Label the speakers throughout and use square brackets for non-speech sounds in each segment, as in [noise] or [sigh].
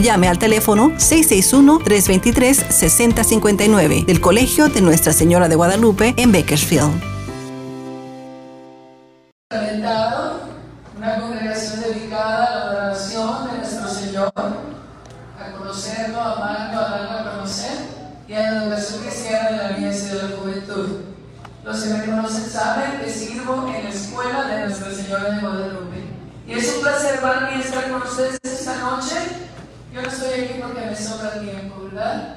Speaker 1: llame al teléfono 661-323-6059 del Colegio de Nuestra Señora de Guadalupe en Bakersfield.
Speaker 2: Una congregación dedicada a la adoración de nuestro Señor, a conocerlo, a amarlo, a darlo a conocer y a la educación cristiana de la niñez y de la juventud. Los que me conocen saben que sirvo en la escuela de Nuestra Señora de Guadalupe. Y es un placer para mí estar con ustedes esta noche yo no estoy aquí porque me sobra tiempo, ¿verdad?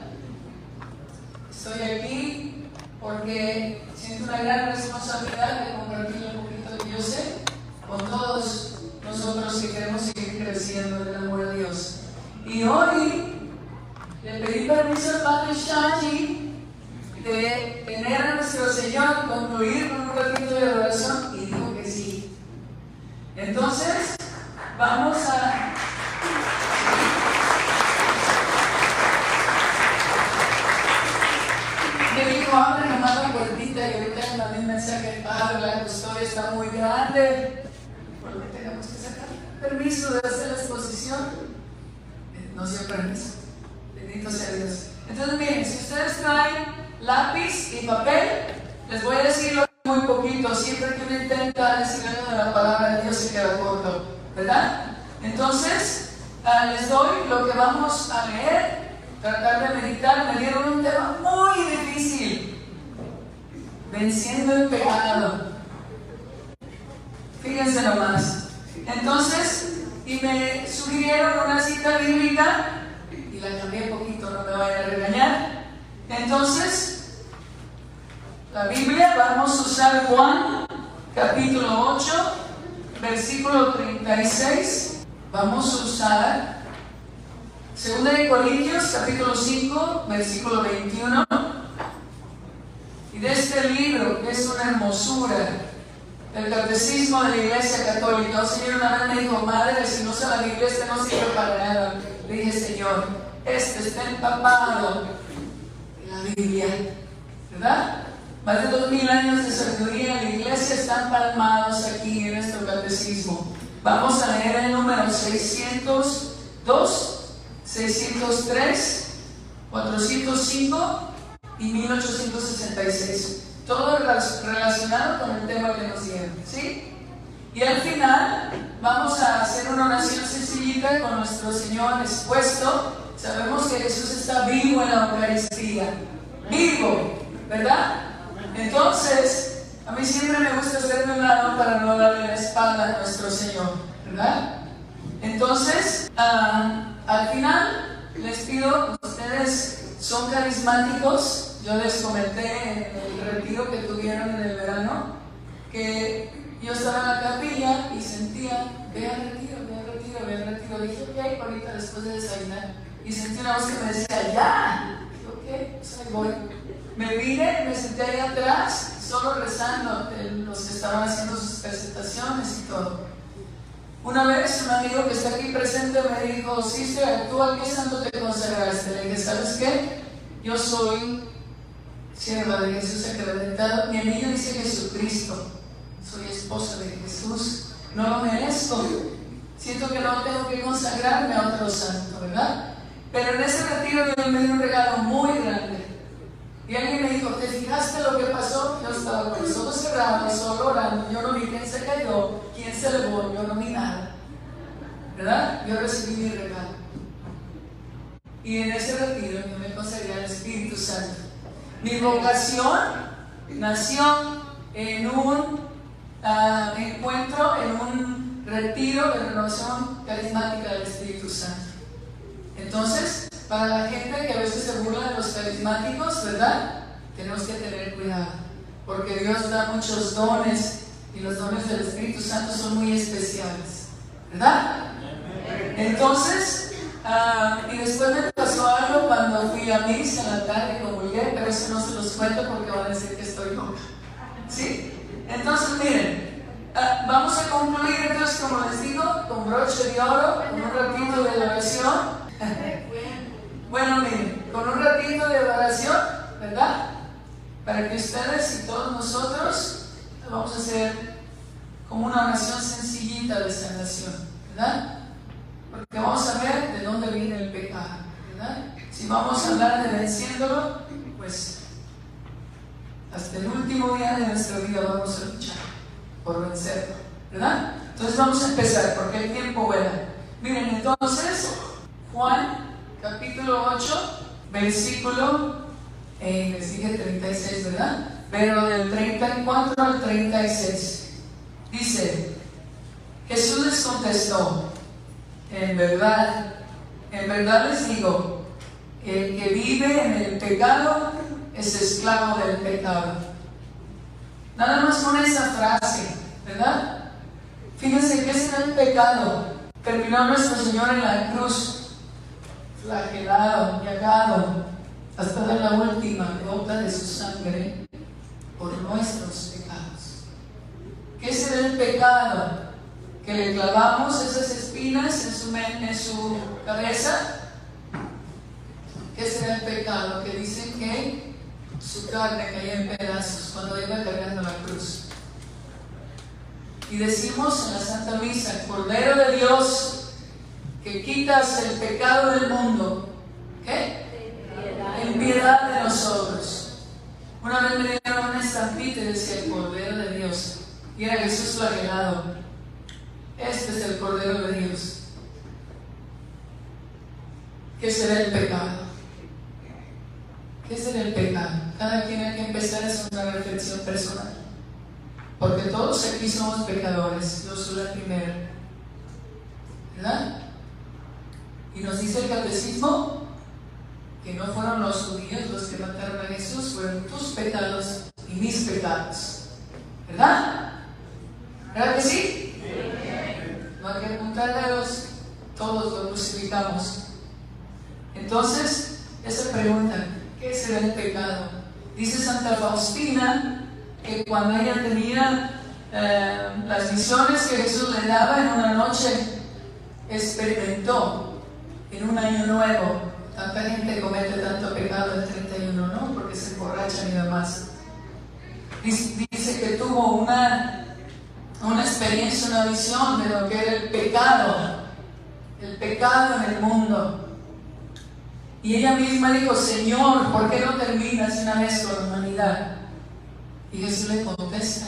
Speaker 2: Estoy aquí porque siento una gran responsabilidad de compartir un poquito de yo sé con todos nosotros que queremos seguir creciendo en el amor a Dios. Y hoy le pedí permiso al Padre Shaji de tener a nuestro Señor concluir con un ratito de oración y dijo que sí. Entonces, vamos a abre nomás la puertita y ahorita en la misma mensaje, Padre, la custodia está muy grande. Porque tenemos que sacar permiso de hacer la exposición. Nos dio permiso. Bendito sea Dios. Entonces, miren, si ustedes traen lápiz y papel, les voy a decirlo muy poquito. Siempre que uno intenta decir algo de la palabra de Dios se queda corto, ¿verdad? Entonces, ah, les doy lo que vamos a leer tratar de meditar, me dieron un tema muy difícil, venciendo el pecado. Fíjense nomás. Entonces, y me sugirieron una cita bíblica, y la cambié poquito, no me vayan a regañar. Entonces, la Biblia, vamos a usar Juan, capítulo 8, versículo 36. Vamos a usar Segunda de Corintios, capítulo 5, versículo 21. Y de este libro, que es una hermosura, el catecismo de la Iglesia Católica. El Señor una vez me dijo, madre, si no se la Biblia, este no sirve para nada. Le dije, Señor, este está empapado en la Biblia, ¿verdad? Más de dos mil años de sabiduría en la iglesia están palmados aquí en nuestro catecismo. Vamos a leer el número 602 603, 405 y 1866. Todo relacionado con el tema que nos dieron, ¿sí? Y al final vamos a hacer una oración sencillita con nuestro Señor expuesto. Sabemos que Jesús está vivo en la Eucaristía. Vivo, ¿verdad? Entonces, a mí siempre me gusta hacerme un lado para no darle la espalda a nuestro Señor, ¿verdad? Entonces, uh, al final, les pido, ustedes son carismáticos, yo les comenté en el retiro que tuvieron en el verano, que yo estaba en la capilla y sentía, ve al retiro, ve al retiro, ve al retiro. Dije, ok, ahorita después de desayunar. Y sentí una voz que me decía, ya. ok, pues ahí voy. Me vine, me senté ahí atrás, solo rezando, los que estaban haciendo sus presentaciones y todo. Una vez un amigo que está aquí presente me dijo, Sister, ¿tú a qué santo te consagraste? Le dije, ¿sabes qué? Yo soy sierva de Jesús sacramentado. Mi amigo dice Jesucristo. Soy esposa de Jesús. No lo merezco. Siento que no tengo que consagrarme a otro santo, ¿verdad? Pero en ese retiro me dio un regalo muy grande. Y alguien me dijo, ¿te fijaste lo que pasó? Yo estaba con los ojos cerrados, solo orando. Yo no vi quién se cayó, quién se elevó, yo no vi nada. ¿Verdad? Yo recibí mi regalo. Y en ese retiro yo me consagré al Espíritu Santo. Mi vocación nació en un uh, encuentro, en un retiro de renovación carismática del Espíritu Santo. Entonces, para la gente que a veces se burla de los carismáticos, ¿verdad? Tenemos que tener cuidado, porque Dios da muchos dones y los dones del Espíritu Santo son muy especiales, ¿verdad? Entonces, Ah, y después me pasó algo cuando fui a misa en la tarde y comulgué, pero eso no se los cuento porque van a decir que estoy loca. ¿Sí? Entonces, miren, ah, vamos a concluir entonces, como les digo, con broche de oro, con un ratito de oración. [laughs] bueno, miren, con un ratito de oración, ¿verdad? Para que ustedes y todos nosotros vamos a hacer como una oración sencillita de sanación, ¿verdad? Porque vamos a ver de dónde viene el pecado, ¿verdad? Si vamos a hablar de venciéndolo, pues hasta el último día de nuestra vida vamos a luchar por vencerlo, ¿verdad? Entonces vamos a empezar porque el tiempo vuela. Miren, entonces, Juan capítulo 8, versículo, eh, les dije 36, ¿verdad? Pero del 34 al 36, dice, Jesús les contestó, en verdad, en verdad les digo, el que vive en el pecado es esclavo del pecado. Nada más con esa frase, ¿verdad? Fíjense que es el pecado. Terminó nuestro Señor en la cruz, flagelado, llagado, hasta dar la última gota de su sangre por nuestros pecados. ¿Qué es el pecado? que le clavamos esas espinas en su, en su cabeza, que será el pecado, que dicen que su carne caía en pedazos cuando iba cargando la cruz. Y decimos en la Santa Misa, Cordero de Dios, que quitas el pecado del mundo, ¿qué? En piedad de nosotros. Una vez me dieron una estampita y decía el Cordero de Dios, y era Jesús flagelado. Este es el Cordero de Dios. ¿Qué será el pecado? ¿Qué será el pecado? Cada quien hay que empezar hacer una reflexión personal. Porque todos aquí somos pecadores. Yo soy la primera. ¿Verdad? Y nos dice el catecismo que no fueron los judíos los que mataron a Jesús, fueron tus pecados y mis pecados. ¿Verdad? ¿Verdad que sí? no hay que apuntar dedos, todos lo crucificamos. Entonces, esa pregunta, ¿qué será el pecado? Dice Santa Faustina que cuando ella tenía eh, las visiones que Jesús le daba en una noche, experimentó en un año nuevo. Tanta gente comete tanto pecado el 31, ¿no? Porque se emborrachan y demás. Dice que tuvo una una experiencia, una visión de lo que era el pecado, el pecado en el mundo. Y ella misma dijo, Señor, ¿por qué no terminas una vez con la humanidad? Y Jesús le contesta,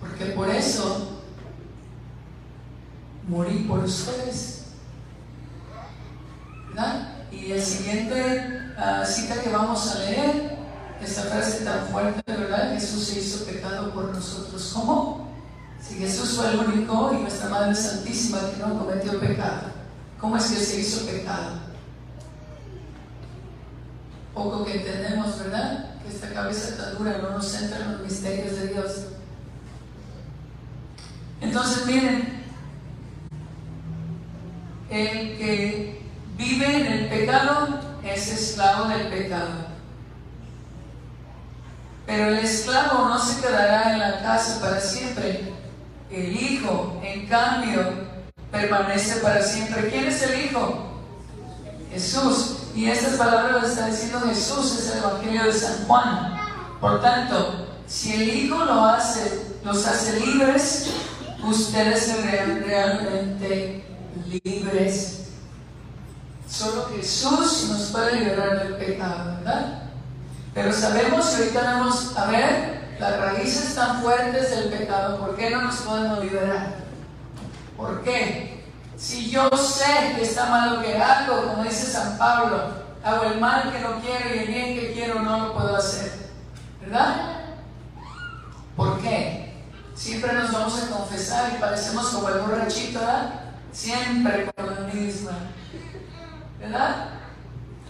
Speaker 2: porque por eso morí por ustedes. Y el siguiente uh, cita que vamos a leer esta frase tan fuerte, ¿verdad? Jesús se hizo pecado por nosotros. ¿Cómo? Si Jesús fue el único y nuestra Madre Santísima que no cometió pecado, ¿cómo es que se hizo pecado? Poco que entendemos, ¿verdad? Que esta cabeza tan dura no nos entra en los misterios de Dios. Entonces, miren, el que vive en el pecado es esclavo del pecado. Pero el esclavo no se quedará en la casa para siempre. El Hijo, en cambio, permanece para siempre. ¿Quién es el Hijo? Jesús. Y estas palabras las está diciendo Jesús, es el Evangelio de San Juan. Por tanto, si el Hijo lo hace, los hace libres, ustedes serán realmente libres. Solo Jesús nos puede liberar del pecado, ¿verdad? Pero sabemos que ahorita vamos a ver las raíces tan fuertes del pecado. ¿Por qué no nos podemos liberar? ¿Por qué? Si yo sé que está mal lo que hago, como dice San Pablo, hago el mal que no quiero y el bien que quiero no lo puedo hacer. ¿Verdad? ¿Por qué? Siempre nos vamos a confesar y parecemos como el borrachito, ¿verdad? Siempre con la misma. ¿Verdad?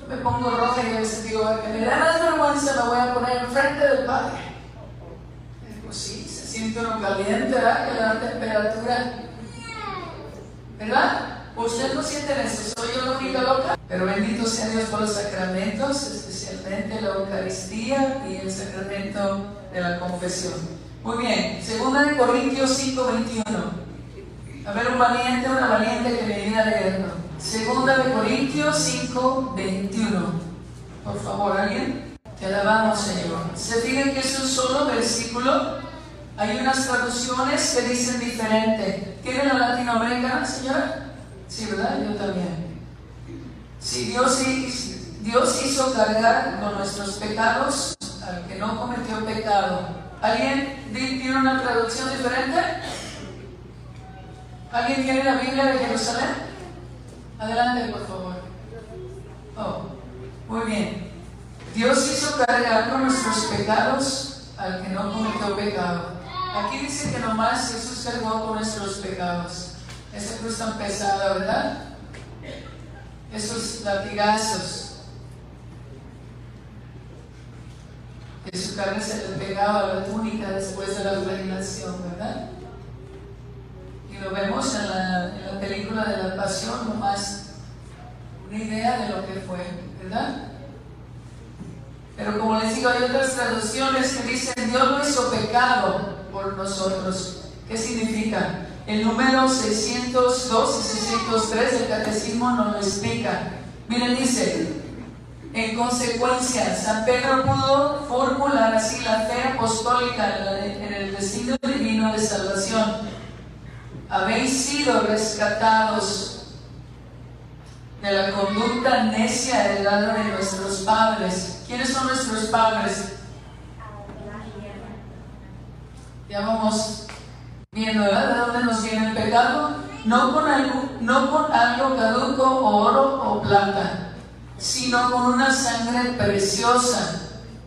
Speaker 2: me pongo roja y a veces digo, que me da más vergüenza, me voy a poner enfrente del Padre. Pues sí, se siente uno caliente, ¿verdad? Que la temperatura, ¿verdad? Usted no siente eso, soy yo la loca. Pero bendito sea Dios por los sacramentos, especialmente la Eucaristía y el sacramento de la confesión. Muy bien, segunda de Corintios 5, 21. A ver, un valiente, una valiente que me viene a leerlo. Segunda de Corintios 5, 21. Por favor, ¿alguien? Te alabamos, Señor. Se fijan que es un solo versículo. Hay unas traducciones que dicen diferente. ¿Tiene la latinoamericana, señora? Sí, ¿verdad? Yo también. Si Dios, Dios hizo cargar con nuestros pecados al que no cometió pecado. ¿Alguien tiene una traducción diferente? ¿Alguien tiene la Biblia de Jerusalén? Adelante, por favor. Oh, muy bien. Dios hizo cargar con nuestros pecados al que no cometió pecado. Aquí dice que nomás Jesús cargó con nuestros pecados. Esa cruz tan pesada, ¿verdad? Esos latigazos. Que su carne se le pegaba a la túnica después de la flagellación, ¿verdad? Y lo vemos en la, en la película de la pasión, nomás una idea de lo que fue, ¿verdad? Pero como les digo, hay otras traducciones que dicen Dios no hizo pecado por nosotros. ¿Qué significa? El número 602 y 603 del catecismo nos lo explica. Miren, dice, en consecuencia, San Pedro pudo formular así la fe apostólica en el destino divino de salvación. Habéis sido rescatados de la conducta necia heredada de nuestros padres. ¿Quiénes son nuestros padres? Ya vamos viendo. ¿De dónde nos viene el pecado? No con algo, no con algo caduco, oro o plata, sino con una sangre preciosa,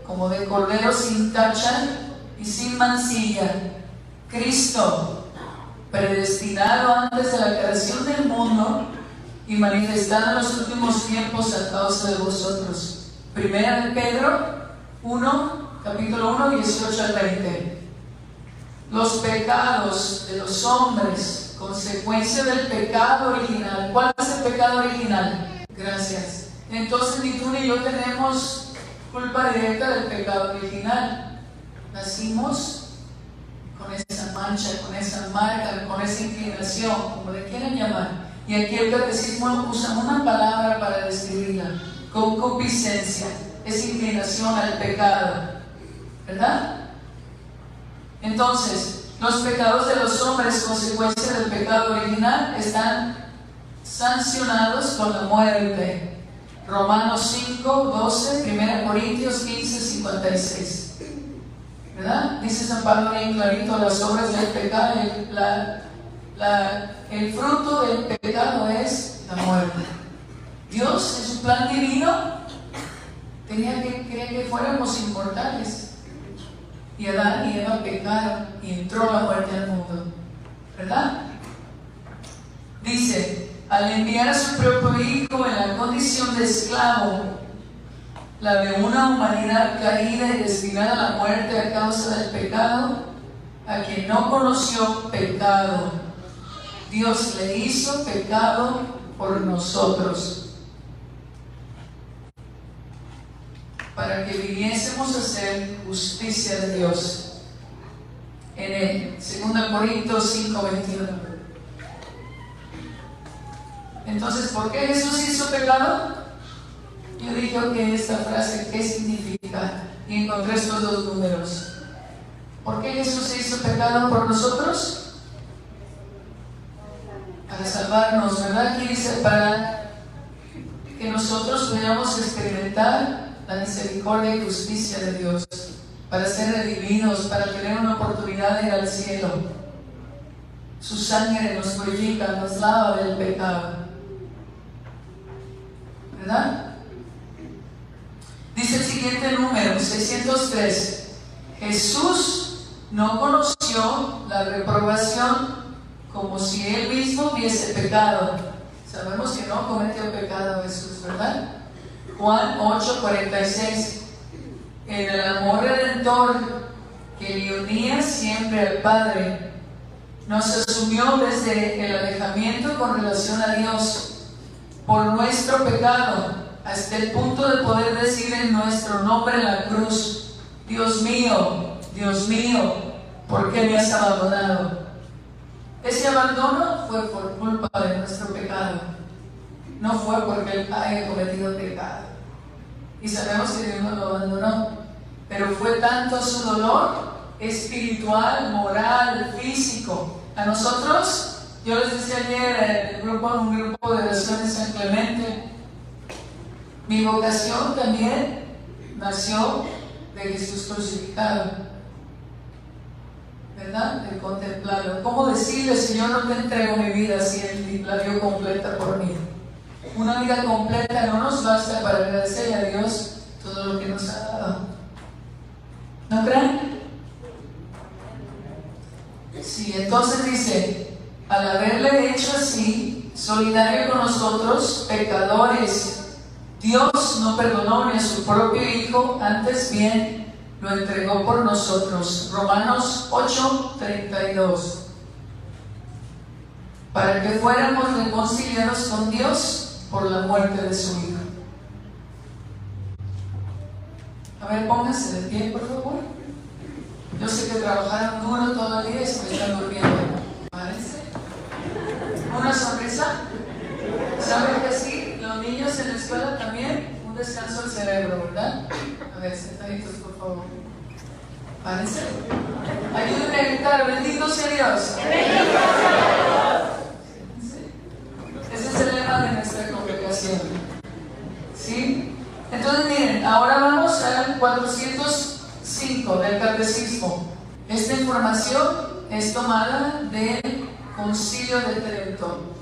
Speaker 2: como de cordero sin tacha y sin mancilla. Cristo, predestinado antes de la creación del mundo y manifestado en los últimos tiempos a causa de vosotros. Primera de Pedro 1, capítulo 1, 18 al 20 los pecados de los hombres, consecuencia del pecado original. ¿Cuál es el pecado original? Gracias. Entonces ni tú ni yo tenemos culpa directa del pecado original. Nacimos con esa mancha, con esa marca, con esa inclinación, como le quieran llamar. Y aquí el catecismo usa una palabra para describirla, concupiscencia, es inclinación al pecado, ¿verdad? Entonces, los pecados de los hombres, consecuencia del pecado original, están sancionados con la muerte. Romanos 5, 12, 1 Corintios 15, 56. ¿Verdad? Dice San Pablo bien clarito, las obras del pecado, el fruto del pecado es la muerte. Dios, en su plan divino, tenía que querer que fuéramos inmortales. Y Adán y Eva pecaron y entró la muerte al mundo. ¿Verdad? Dice, al enviar a su propio hijo en la condición de esclavo, la de una humanidad caída y destinada a la muerte a causa del pecado, a quien no conoció pecado, Dios le hizo pecado por nosotros para que viniésemos a hacer justicia de Dios. En el 2 Corintios 5, 21. Entonces, ¿por qué Jesús hizo pecado? Yo dije que esta frase, ¿qué significa? Y encontré estos dos números. ¿Por qué Jesús hizo pecado por nosotros? Para salvarnos, ¿verdad? Aquí dice para que nosotros podamos experimentar la misericordia y justicia de Dios, para ser redimidos, para tener una oportunidad de ir al cielo. Su sangre nos purifica, nos lava del pecado. ¿Verdad? Dice el siguiente número, 603. Jesús no conoció la reprobación como si él mismo hubiese pecado. Sabemos que no cometió pecado Jesús, ¿verdad? Juan 8:46, en el amor redentor que le unía siempre al Padre, nos asumió desde el alejamiento con relación a Dios por nuestro pecado, hasta el punto de poder decir en nuestro nombre en la cruz, Dios mío, Dios mío, ¿por qué me has abandonado? Ese abandono fue por culpa de nuestro pecado, no fue porque Él haya cometido pecado. Y sabemos que Dios no lo abandonó, pero fue tanto su dolor espiritual, moral, físico. A nosotros, yo les decía ayer, el grupo, un grupo de oración de San Clemente, mi vocación también nació de Jesús crucificado. ¿Verdad? De contemplarlo. ¿Cómo decirle, Señor, no te entrego mi vida si Él la dio completa por mí? Una vida completa no nos basta para agradecerle a Dios todo lo que nos ha dado. ¿No creen? Sí, entonces dice, al haberle hecho así, solidario con nosotros, pecadores, Dios no perdonó ni a su propio Hijo, antes bien lo entregó por nosotros. Romanos 8, 32. Para que fuéramos reconciliados con Dios por la muerte de su Hijo. A ver, póngase de pie, por favor. Yo sé que trabajaron duro todo el día y se me están durmiendo. ¿Parece? ¿Una sonrisa? ¿Saben que sí? Los niños en la escuela también, un descanso del cerebro, ¿verdad? A ver, sentaditos, por favor. ¿Parece? Ayúdenme a gritar, bendito sea Dios. Ese es el lema de nuestra congregación. ¿Sí? Entonces, miren, ahora vamos al 400 del Catecismo. Esta información es tomada del Concilio de Trento.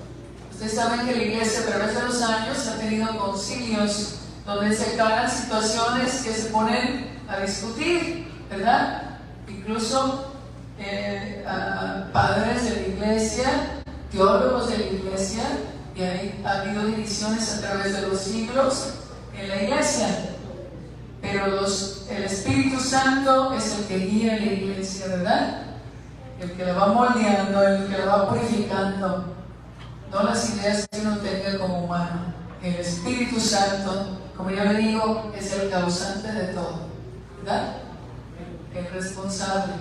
Speaker 2: Ustedes saben que la Iglesia a través de los años ha tenido concilios donde se calan situaciones que se ponen a discutir, ¿verdad? Incluso eh, padres de la Iglesia, teólogos de la Iglesia, y ha habido divisiones a través de los siglos en la Iglesia pero el Espíritu Santo es el que guía la iglesia, ¿verdad? El que la va moldeando, el que la va purificando, no las ideas que uno tenga como humano. El Espíritu Santo, como yo le digo, es el causante de todo, ¿verdad? El, responsable,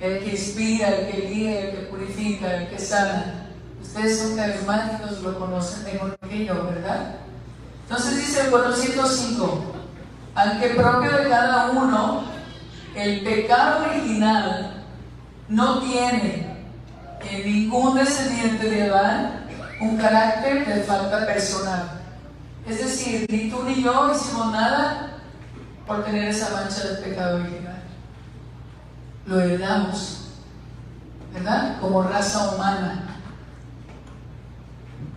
Speaker 2: el que inspira, el que guía, el que purifica, el que sana. Ustedes son carismáticos, lo conocen mejor que yo, ¿verdad? Entonces dice el 405 aunque propio de cada uno, el pecado original no tiene en ningún descendiente de Adán un carácter de falta personal. Es decir, ni tú ni yo hicimos nada por tener esa mancha del pecado original. Lo heredamos, ¿verdad? Como raza humana.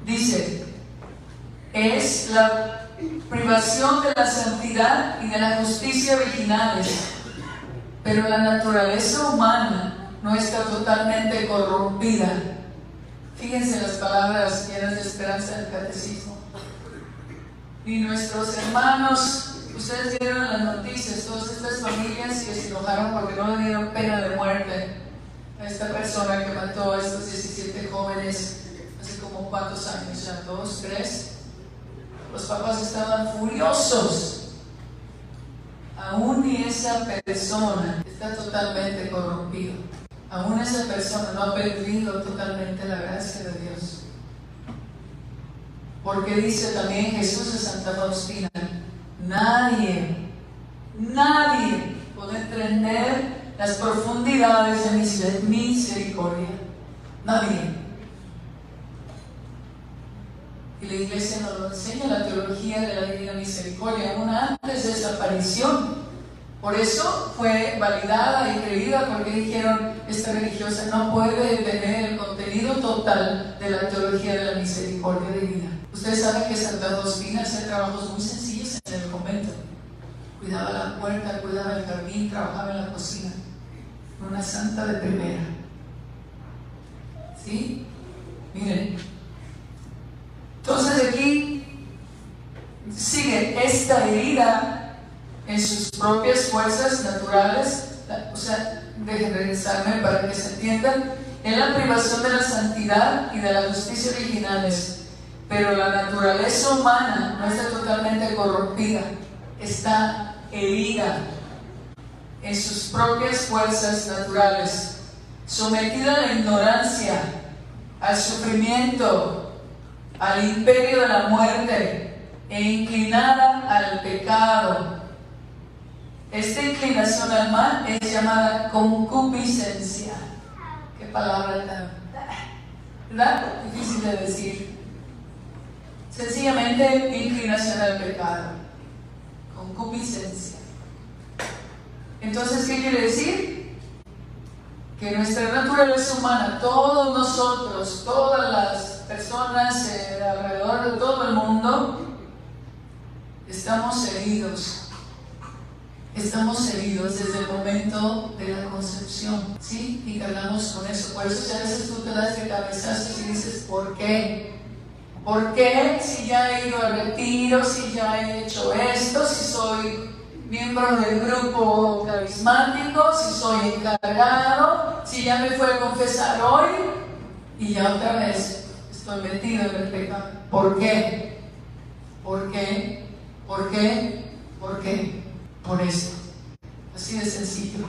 Speaker 2: Dice, es la privación de la santidad y de la justicia originales. Pero la naturaleza humana no está totalmente corrompida. Fíjense las palabras llenas de esperanza del catecismo. Y nuestros hermanos, ustedes vieron las noticias, todas estas familias se enojaron porque no le dieron pena de muerte a esta persona que mató a estos 17 jóvenes hace como cuántos años, ya dos, tres. Los papás estaban furiosos. Aún ni esa persona está totalmente corrompido. Aún esa persona no ha perdido totalmente la gracia de Dios. Porque dice también Jesús de Santa Faustina, nadie, nadie puede entender las profundidades de mi misericordia. Nadie. Y la iglesia nos lo enseña, la teología de la Divina Misericordia, aún antes de esa aparición. Por eso fue validada y creída porque dijeron, esta religiosa no puede tener el contenido total de la teología de la misericordia divina. Ustedes saben que Santa Faustina hacía trabajos muy sencillos en el convento. Cuidaba la puerta, cuidaba el jardín, trabajaba en la cocina. Una santa de primera. ¿Sí? Miren, entonces aquí sigue esta herida en sus propias fuerzas naturales, o sea, dejen regresarme para que se entiendan, es la privación de la santidad y de la justicia originales, pero la naturaleza humana no está totalmente corrompida, está herida en sus propias fuerzas naturales, sometida a la ignorancia, al sufrimiento, al imperio de la muerte e inclinada al pecado. Esta inclinación al mal es llamada concupiscencia. Qué palabra tan, ¿verdad? Difícil de decir. Sencillamente inclinación al pecado. Concupiscencia. Entonces, ¿qué quiere decir? Que nuestra naturaleza humana, todos nosotros, todas las personas alrededor de todo el mundo, estamos heridos. Estamos heridos desde el momento de la concepción, ¿sí? Y cargamos con eso. Por eso a veces tú te das de cabezazos y dices, ¿por qué? ¿Por qué si ya he ido a retiro, si ya he hecho esto, si soy miembro del grupo carismático, si soy encargado, si ya me fue a confesar hoy y ya otra vez estoy metido en el pecado. ¿Por qué? ¿Por qué? ¿Por qué? ¿Por qué? Por esto. Así de sencillo.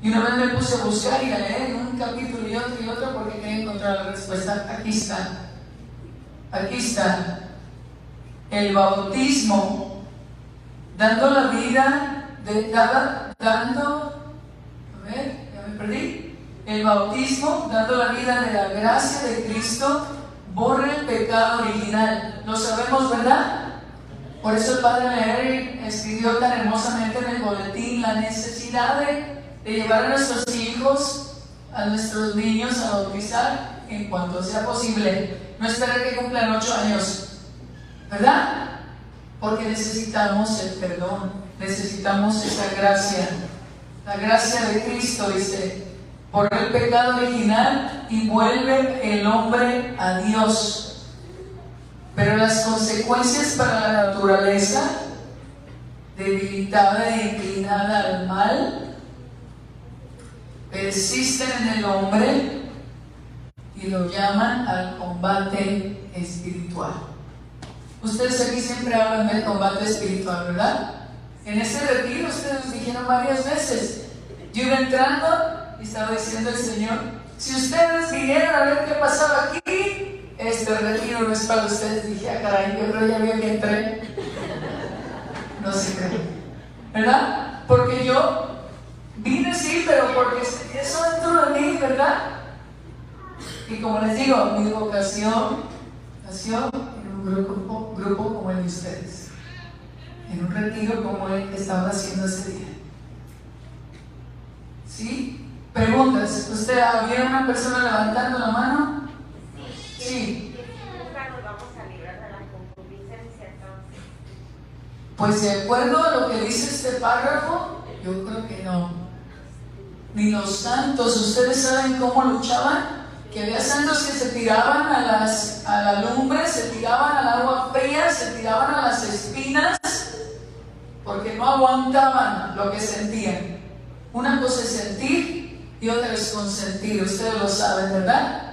Speaker 2: Y una vez me puse a buscar y a leer un capítulo y otro y otro porque quería encontrar la respuesta. Aquí está. Aquí está. El bautismo dando la vida, de, dando, perdí, el bautismo, dando la vida de la gracia de Cristo, borra el pecado original. Lo sabemos, ¿verdad? Por eso el Padre Leer escribió tan hermosamente en el boletín la necesidad de, de llevar a nuestros hijos, a nuestros niños a bautizar en cuanto sea posible. No esperar que cumplan ocho años, ¿verdad? porque necesitamos el perdón, necesitamos esa gracia. La gracia de Cristo dice, por el pecado original y vuelve el hombre a Dios. Pero las consecuencias para la naturaleza, debilitada e inclinada al mal, persisten en el hombre y lo llaman al combate espiritual. Ustedes aquí siempre hablan del combate espiritual, ¿verdad? En ese retiro ustedes dijeron varias veces. Yo iba entrando y estaba diciendo el Señor, si ustedes vinieran a ver qué pasaba aquí, este retiro no es para ustedes. Dije, ah, caray, yo creo ya vi que entré. No se cree. ¿Verdad? Porque yo vine sí, pero porque eso dentro de mí, ¿verdad? Y como les digo, mi vocación nació un grupo, grupo como el de ustedes, en un retiro como el que estaba haciendo ese día. ¿Sí? Preguntas. ¿Usted había una persona levantando la mano? Sí. Pues de acuerdo a lo que dice este párrafo, yo creo que no. Ni los santos, ¿ustedes saben cómo luchaban? que había santos que se tiraban a, las, a la lumbre, se tiraban al agua fría, se tiraban a las espinas, porque no aguantaban lo que sentían. Una cosa es sentir y otra es consentir, ustedes lo saben, ¿verdad?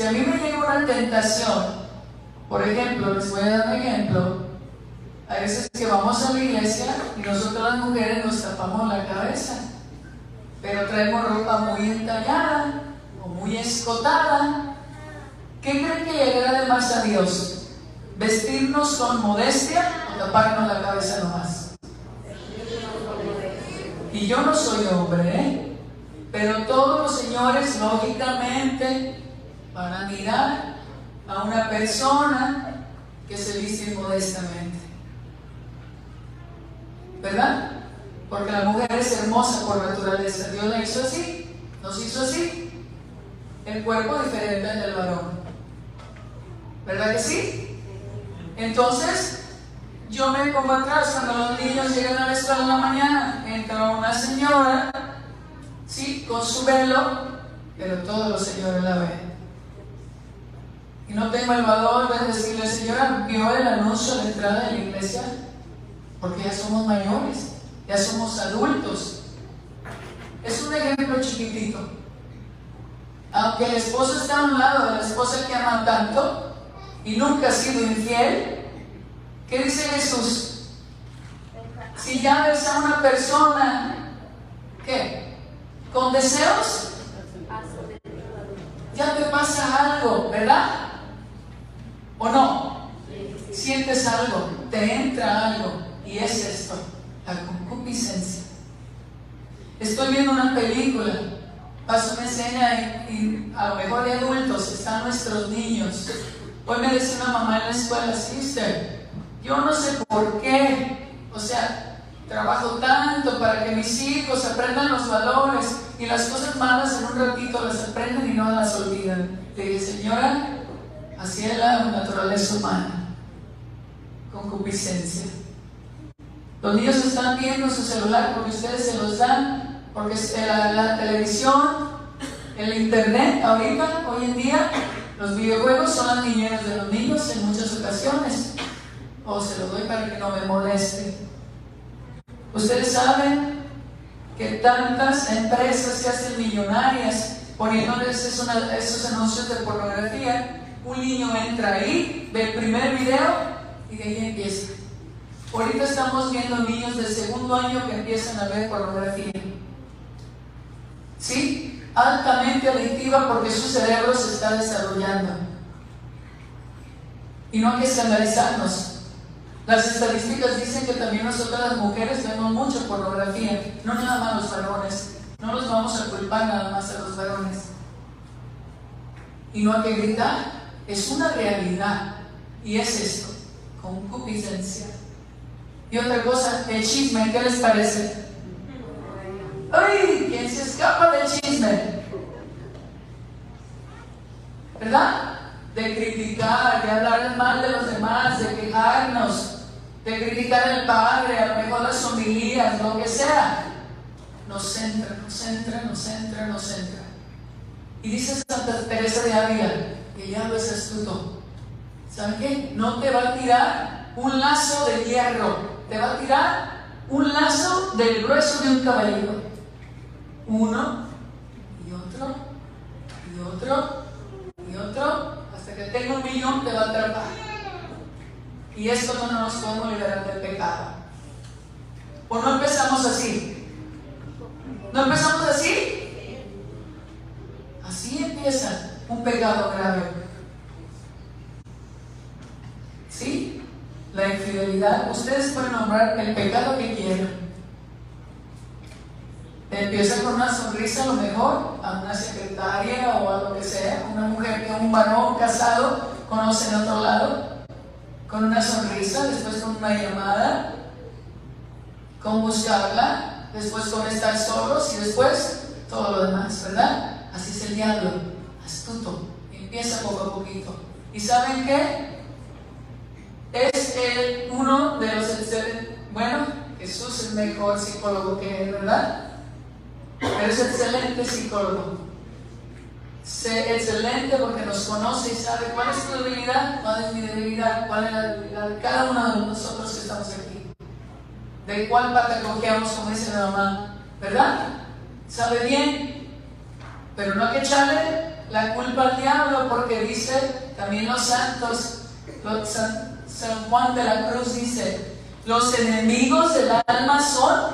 Speaker 2: Si a mí me llega una tentación, por ejemplo, les voy a dar un ejemplo, hay veces que vamos a la iglesia y nosotros las mujeres nos tapamos la cabeza, pero traemos ropa muy entallada, muy escotada. ¿Qué creen que le agrade más a Dios? ¿Vestirnos con modestia o taparnos la cabeza nomás? Y yo no soy hombre, ¿eh? Pero todos los señores, lógicamente, van a mirar a una persona que se viste modestamente. ¿Verdad? Porque la mujer es hermosa por naturaleza. Dios la hizo así, nos hizo así el cuerpo diferente del varón. ¿Verdad que sí? Entonces, yo me pongo atrás cuando los niños llegan a la escuela en la mañana. Entra una señora, sí, con su velo, pero todos los señores la ven. Y no tengo el valor de decirle, señora, vio el anuncio de la entrada de la iglesia, porque ya somos mayores, ya somos adultos. Es un ejemplo chiquitito. Aunque el esposo está a un lado de la esposa que ama tanto y nunca ha sido infiel, ¿qué dice Jesús? Si ya ves a una persona, ¿qué? Con deseos, ya te pasa algo, ¿verdad? ¿O no? Sientes algo, te entra algo, y es esto, la concupiscencia. Estoy viendo una película, paso una escena y, a lo mejor de adultos, están nuestros niños. Hoy me decía una mamá en la escuela, sister, yo no sé por qué, o sea, trabajo tanto para que mis hijos aprendan los valores y las cosas malas en un ratito las aprenden y no las olvidan. Le dije, señora, así es la naturaleza humana, concupiscencia. Los niños están viendo su celular porque ustedes se los dan porque la, televisión, el internet, ahorita, hoy en día, los videojuegos son las niñeras de los niños en muchas ocasiones. O se lo doy para que no me moleste. Ustedes saben que tantas empresas que hacen millonarias poniéndoles esos anuncios de pornografía, un niño entra ahí, ve el primer video y de ahí empieza. Ahorita estamos viendo niños de segundo año que empiezan a ver pornografía. ¿sí? Altamente adictiva porque su cerebro se está desarrollando. Y no hay que escandalizarnos. Las estadísticas dicen que también nosotras las mujeres vemos mucha pornografía, no nada más los varones. No los vamos a culpar nada más a los varones. Y no hay que gritar, es una realidad. Y es esto, concupiscencia. Y otra cosa, el chisme, ¿qué les parece? ¡Ay! ¿Quién se escapa del chisme? ¿Verdad? De criticar, de hablar mal de los demás, de quejarnos, de criticar al Padre, a lo mejor las homilías, lo que sea. Nos entra, nos entra, nos entra, nos entra. Y dice Santa Teresa de Ávila, que ya lo es astuto. ¿Saben qué? No te va a tirar un lazo de hierro, te va a tirar un lazo del grueso de un caballero uno y otro y otro y otro, hasta que tenga un millón te va a atrapar. Y esto no nos podemos liberar del pecado. ¿O no empezamos así? ¿No empezamos así? Así empieza un pecado grave. ¿Sí? La infidelidad. Ustedes pueden nombrar el pecado que quieran. Empieza con una sonrisa a lo mejor a una secretaria o a lo que sea, una mujer que un varón casado conoce en otro lado, con una sonrisa, después con una llamada, con buscarla, después con estar solos y después todo lo demás, ¿verdad? Así es el diablo, astuto, empieza poco a poquito. ¿Y saben qué? Es el, uno de los, bueno, Jesús es el mejor psicólogo que es, ¿verdad? Pero es excelente psicólogo. Sé excelente porque nos conoce y sabe cuál es tu debilidad, cuál es mi debilidad, cuál es la debilidad de cada uno de nosotros que estamos aquí. De cuál pata cojeamos, como dice la mamá, ¿verdad? Sabe bien, pero no hay que echarle la culpa al diablo porque dice también los santos, San, San Juan de la Cruz dice, los enemigos del alma son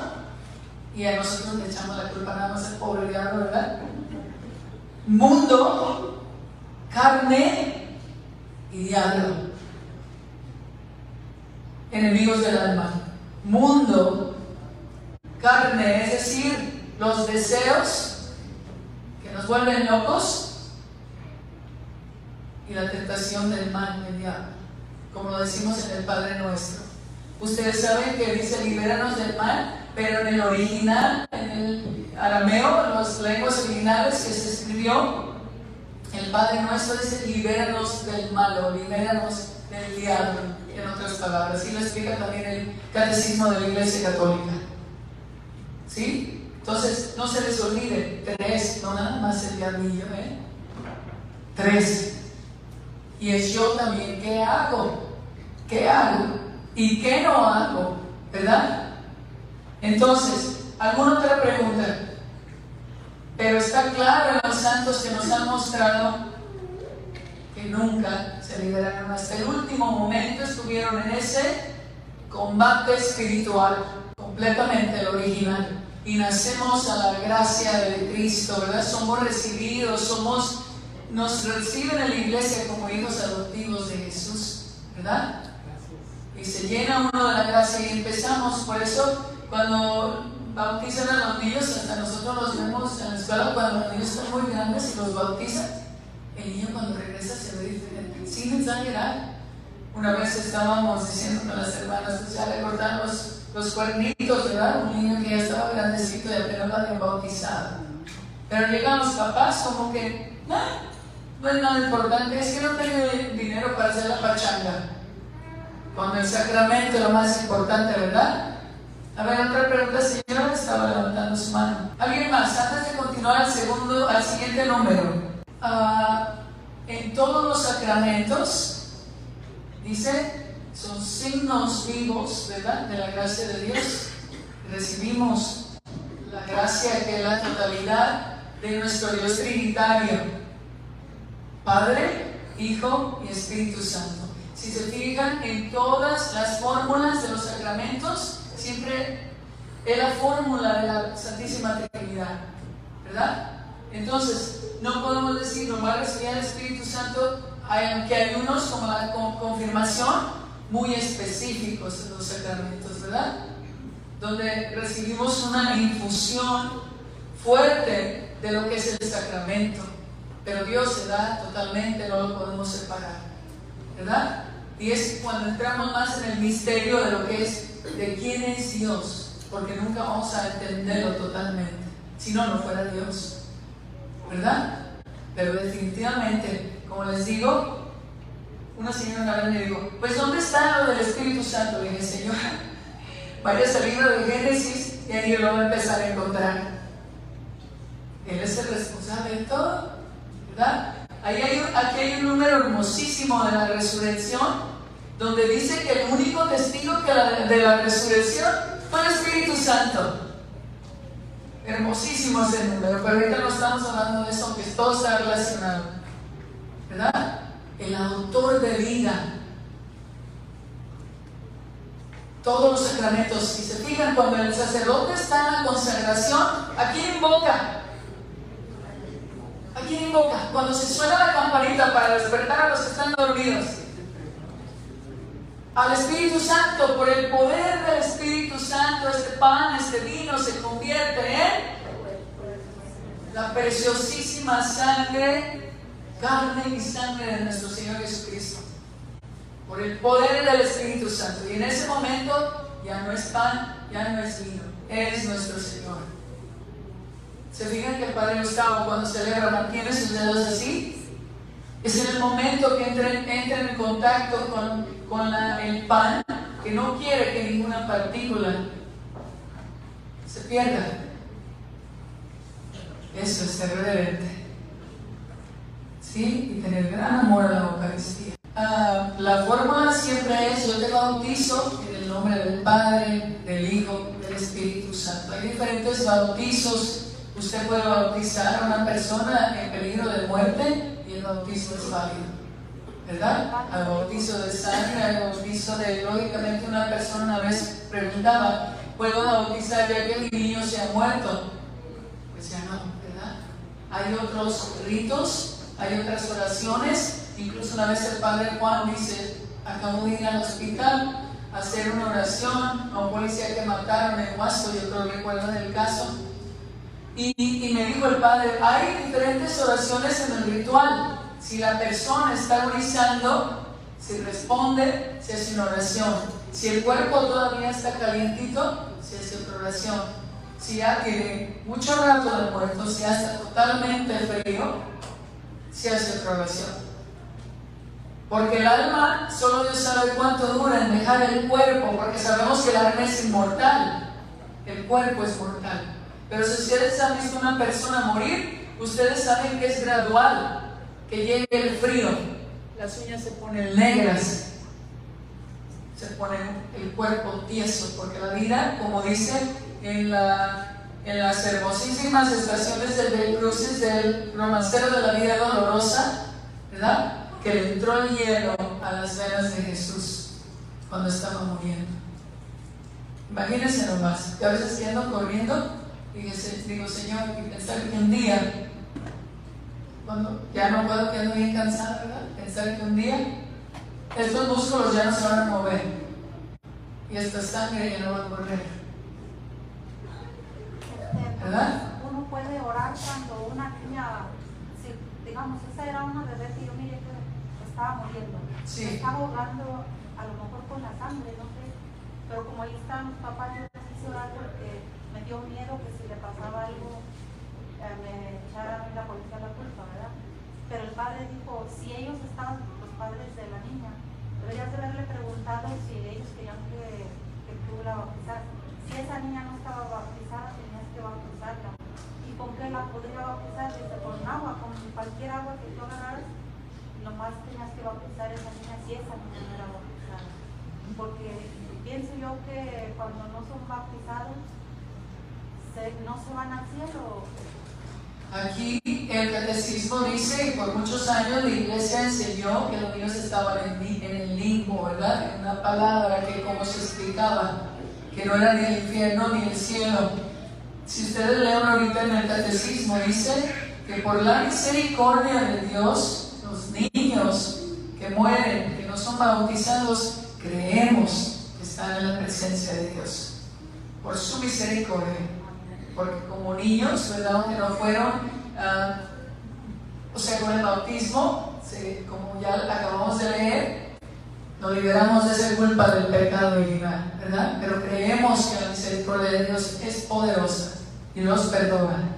Speaker 2: y a nosotros le echamos la culpa nada más al pobre diablo, ¿verdad? Mundo, carne y diablo. Enemigos del alma. Mundo, carne, es decir, los deseos que nos vuelven locos y la tentación del mal diablo, como lo decimos en el Padre Nuestro. Ustedes saben que dice, libéranos del mal, pero en el original, en el arameo, las lenguas originales que se escribió, el Padre Nuestro dice, libéranos del malo, libéranos del diablo, en otras palabras. Y lo explica también el Catecismo de la Iglesia Católica. ¿Sí? Entonces, no se les olvide, tres, no nada más el diablillo, ¿eh? Tres. Y es yo también, ¿qué hago? ¿Qué hago? ¿Y qué no hago? ¿Verdad? Entonces, ¿alguna otra pregunta? Pero está claro en los santos que nos han mostrado que nunca se liberaron. Hasta el último momento estuvieron en ese combate espiritual, completamente el original. Y nacemos a la gracia de Cristo, ¿verdad? Somos recibidos, somos, nos reciben en la iglesia como hijos adoptivos de Jesús, ¿verdad? Y se llena uno de la gracia y empezamos, por eso cuando bautizan a los niños, hasta nosotros los vemos en la escuela cuando los niños están muy grandes y los bautizan, el niño cuando regresa se ve diferente, sin exagerar. Una vez estábamos diciendo con las hermanas, pues ya le cortaron los, cuernitos, ¿verdad? Un niño que ya estaba grandecito y apenas lo habían bautizado. Pero llegan los papás como que, no, no es nada importante, es que no tengo dinero para hacer la pachanga. Cuando el sacramento es lo más importante, ¿verdad? A ver, otra pregunta, señora, estaba levantando su mano. ¿Alguien más? Antes de continuar al segundo, al siguiente número. Ah, en todos los sacramentos, dice, son signos vivos, ¿verdad? De la gracia de Dios. Recibimos la gracia que es la totalidad de nuestro Dios Trinitario. Padre, Hijo y Espíritu Santo. Si se fijan en todas las fórmulas de los sacramentos, siempre es la fórmula de la Santísima Trinidad, ¿verdad? Entonces, no podemos decir nomás recibir el Espíritu Santo, aunque hay unos como la confirmación muy específicos en los sacramentos, ¿verdad? Donde recibimos una infusión fuerte de lo que es el sacramento, pero Dios se da totalmente, no lo podemos separar, ¿verdad? Y es cuando entramos más en el misterio de lo que es de quién es Dios, porque nunca vamos a entenderlo totalmente, si no, no fuera Dios, ¿verdad? Pero definitivamente, como les digo, una señora una vez me dijo, pues ¿dónde está lo del Espíritu Santo? Dije, señora, vaya al de Génesis y ahí lo va a empezar a encontrar. Él es el responsable de todo, Ahí hay, aquí hay un número hermosísimo de la resurrección donde dice que el único testigo de la resurrección fue el Espíritu Santo. Hermosísimo ese número, pero ahorita no estamos hablando de eso, aunque todo está relacionado. ¿Verdad? El autor de vida. Todos los sacramentos, si se fijan, cuando el sacerdote está en la consagración, ¿a quién invoca? ¿A quién invoca? Cuando se suena la campanita para despertar a los que están dormidos al Espíritu Santo, por el poder del Espíritu Santo, este pan, este vino se convierte en la preciosísima sangre, carne y sangre de nuestro Señor Jesucristo. Por el poder del Espíritu Santo. Y en ese momento ya no es pan, ya no es vino, es nuestro Señor. ¿Se fijan que el Padre Gustavo cuando celebra mantiene sus dedos así? Es en el momento que entren, entren en contacto con con el pan que no quiere que ninguna partícula se pierda. Eso es ser reverente. ¿Sí? Y tener gran amor a la Eucaristía. Ah, la fórmula siempre es, yo te bautizo en el nombre del Padre, del Hijo, del Espíritu Santo. Hay diferentes bautizos. Usted puede bautizar a una persona en peligro de muerte y el bautizo es válido. ¿verdad? Al bautizo de sangre, al bautizo de, lógicamente una persona una vez preguntaba, ¿puedo bautizar ya que mi niño se ha muerto? Pues ya no, ¿verdad? Hay otros ritos, hay otras oraciones, incluso una vez el padre Juan dice, acabo de ir al hospital a hacer una oración a un policía que mataron en Huasto, yo creo que recuerdan el caso, y, me dijo el padre, hay diferentes oraciones en el ritual, si la persona está agonizando, se responde, se hace una oración. Si el cuerpo todavía está calientito, se hace otra oración. Si ya tiene mucho rato de muerto, si ya está totalmente frío, se hace otra oración. Porque el alma, solo Dios sabe cuánto dura en dejar el cuerpo, porque sabemos que el alma es inmortal, el cuerpo es mortal. Pero si ustedes han visto una persona morir, ustedes saben que es gradual que llegue el frío, las uñas se ponen negras, se pone el cuerpo tieso, porque la vida, como dice en la en las hermosísimas estaciones del Crucis del romancero de la vida dolorosa, ¿verdad? Que le entró el hielo a las venas de Jesús cuando estaba muriendo. Imagínense nomás, que a veces ando corriendo y digo, Señor, y pensar que un día, cuando ya no puedo, que ando bien cansada, ¿verdad? Pensar que un día estos músculos ya no se van a mover y esta sangre ya no va a correr.
Speaker 3: ¿verdad? Uno puede orar cuando una niña, si, digamos, esa era una bebé que yo miré que estaba muriendo, estaba ahogando a lo mejor con la sangre, no sé, pero como ahí están los papás, yo quise orar porque dio miedo que si le pasaba algo, eh, me echara la policía la culpa, ¿verdad? Pero el padre dijo, si ellos estaban, los padres de la niña, deberías de haberle preguntado si ellos querían que, que tú la bautizaras. Si esa niña no estaba bautizada, bautizarla. ¿Y con qué la podría bautizar? Dice, con agua, con cualquier agua que tú agarraras, más tenías que bautizar esa niña si esa niña no era bautizada. Porque pienso yo que cuando no son bautizados, no se van al cielo.
Speaker 2: Aquí el catecismo dice que por muchos años la iglesia enseñó que los niños estaban en, en el limbo, ¿verdad? En una palabra que como se explicaba, que no era ni el infierno ni el cielo, si ustedes leen ahorita en el catecismo, dice que por la misericordia de Dios, los niños que mueren, que no son bautizados, creemos que están en la presencia de Dios. Por su misericordia. Porque como niños, ¿verdad? Que no fueron, ah, o sea, con el bautismo, como ya acabamos de leer, nos liberamos de esa culpa del pecado original, ¿verdad? Pero creemos que la misericordia de Dios es poderosa y nos perdona,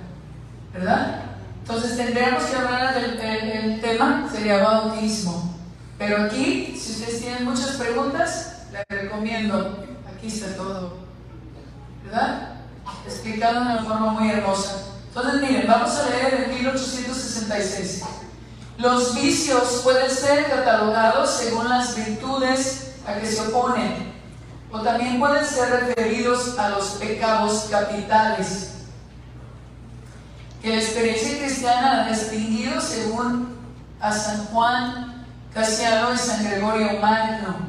Speaker 2: ¿verdad? Entonces tendríamos que hablar del tema, sería bautismo. Pero aquí, si ustedes tienen muchas preguntas, les recomiendo, aquí está todo, ¿verdad? Explicado de una forma muy hermosa. Entonces, miren, vamos a leer en 1866. Los vicios pueden ser catalogados según las virtudes a que se oponen, o también pueden ser referidos a los pecados capitales, que la experiencia cristiana ha distinguido según a San Juan Casiano y San Gregorio Magno.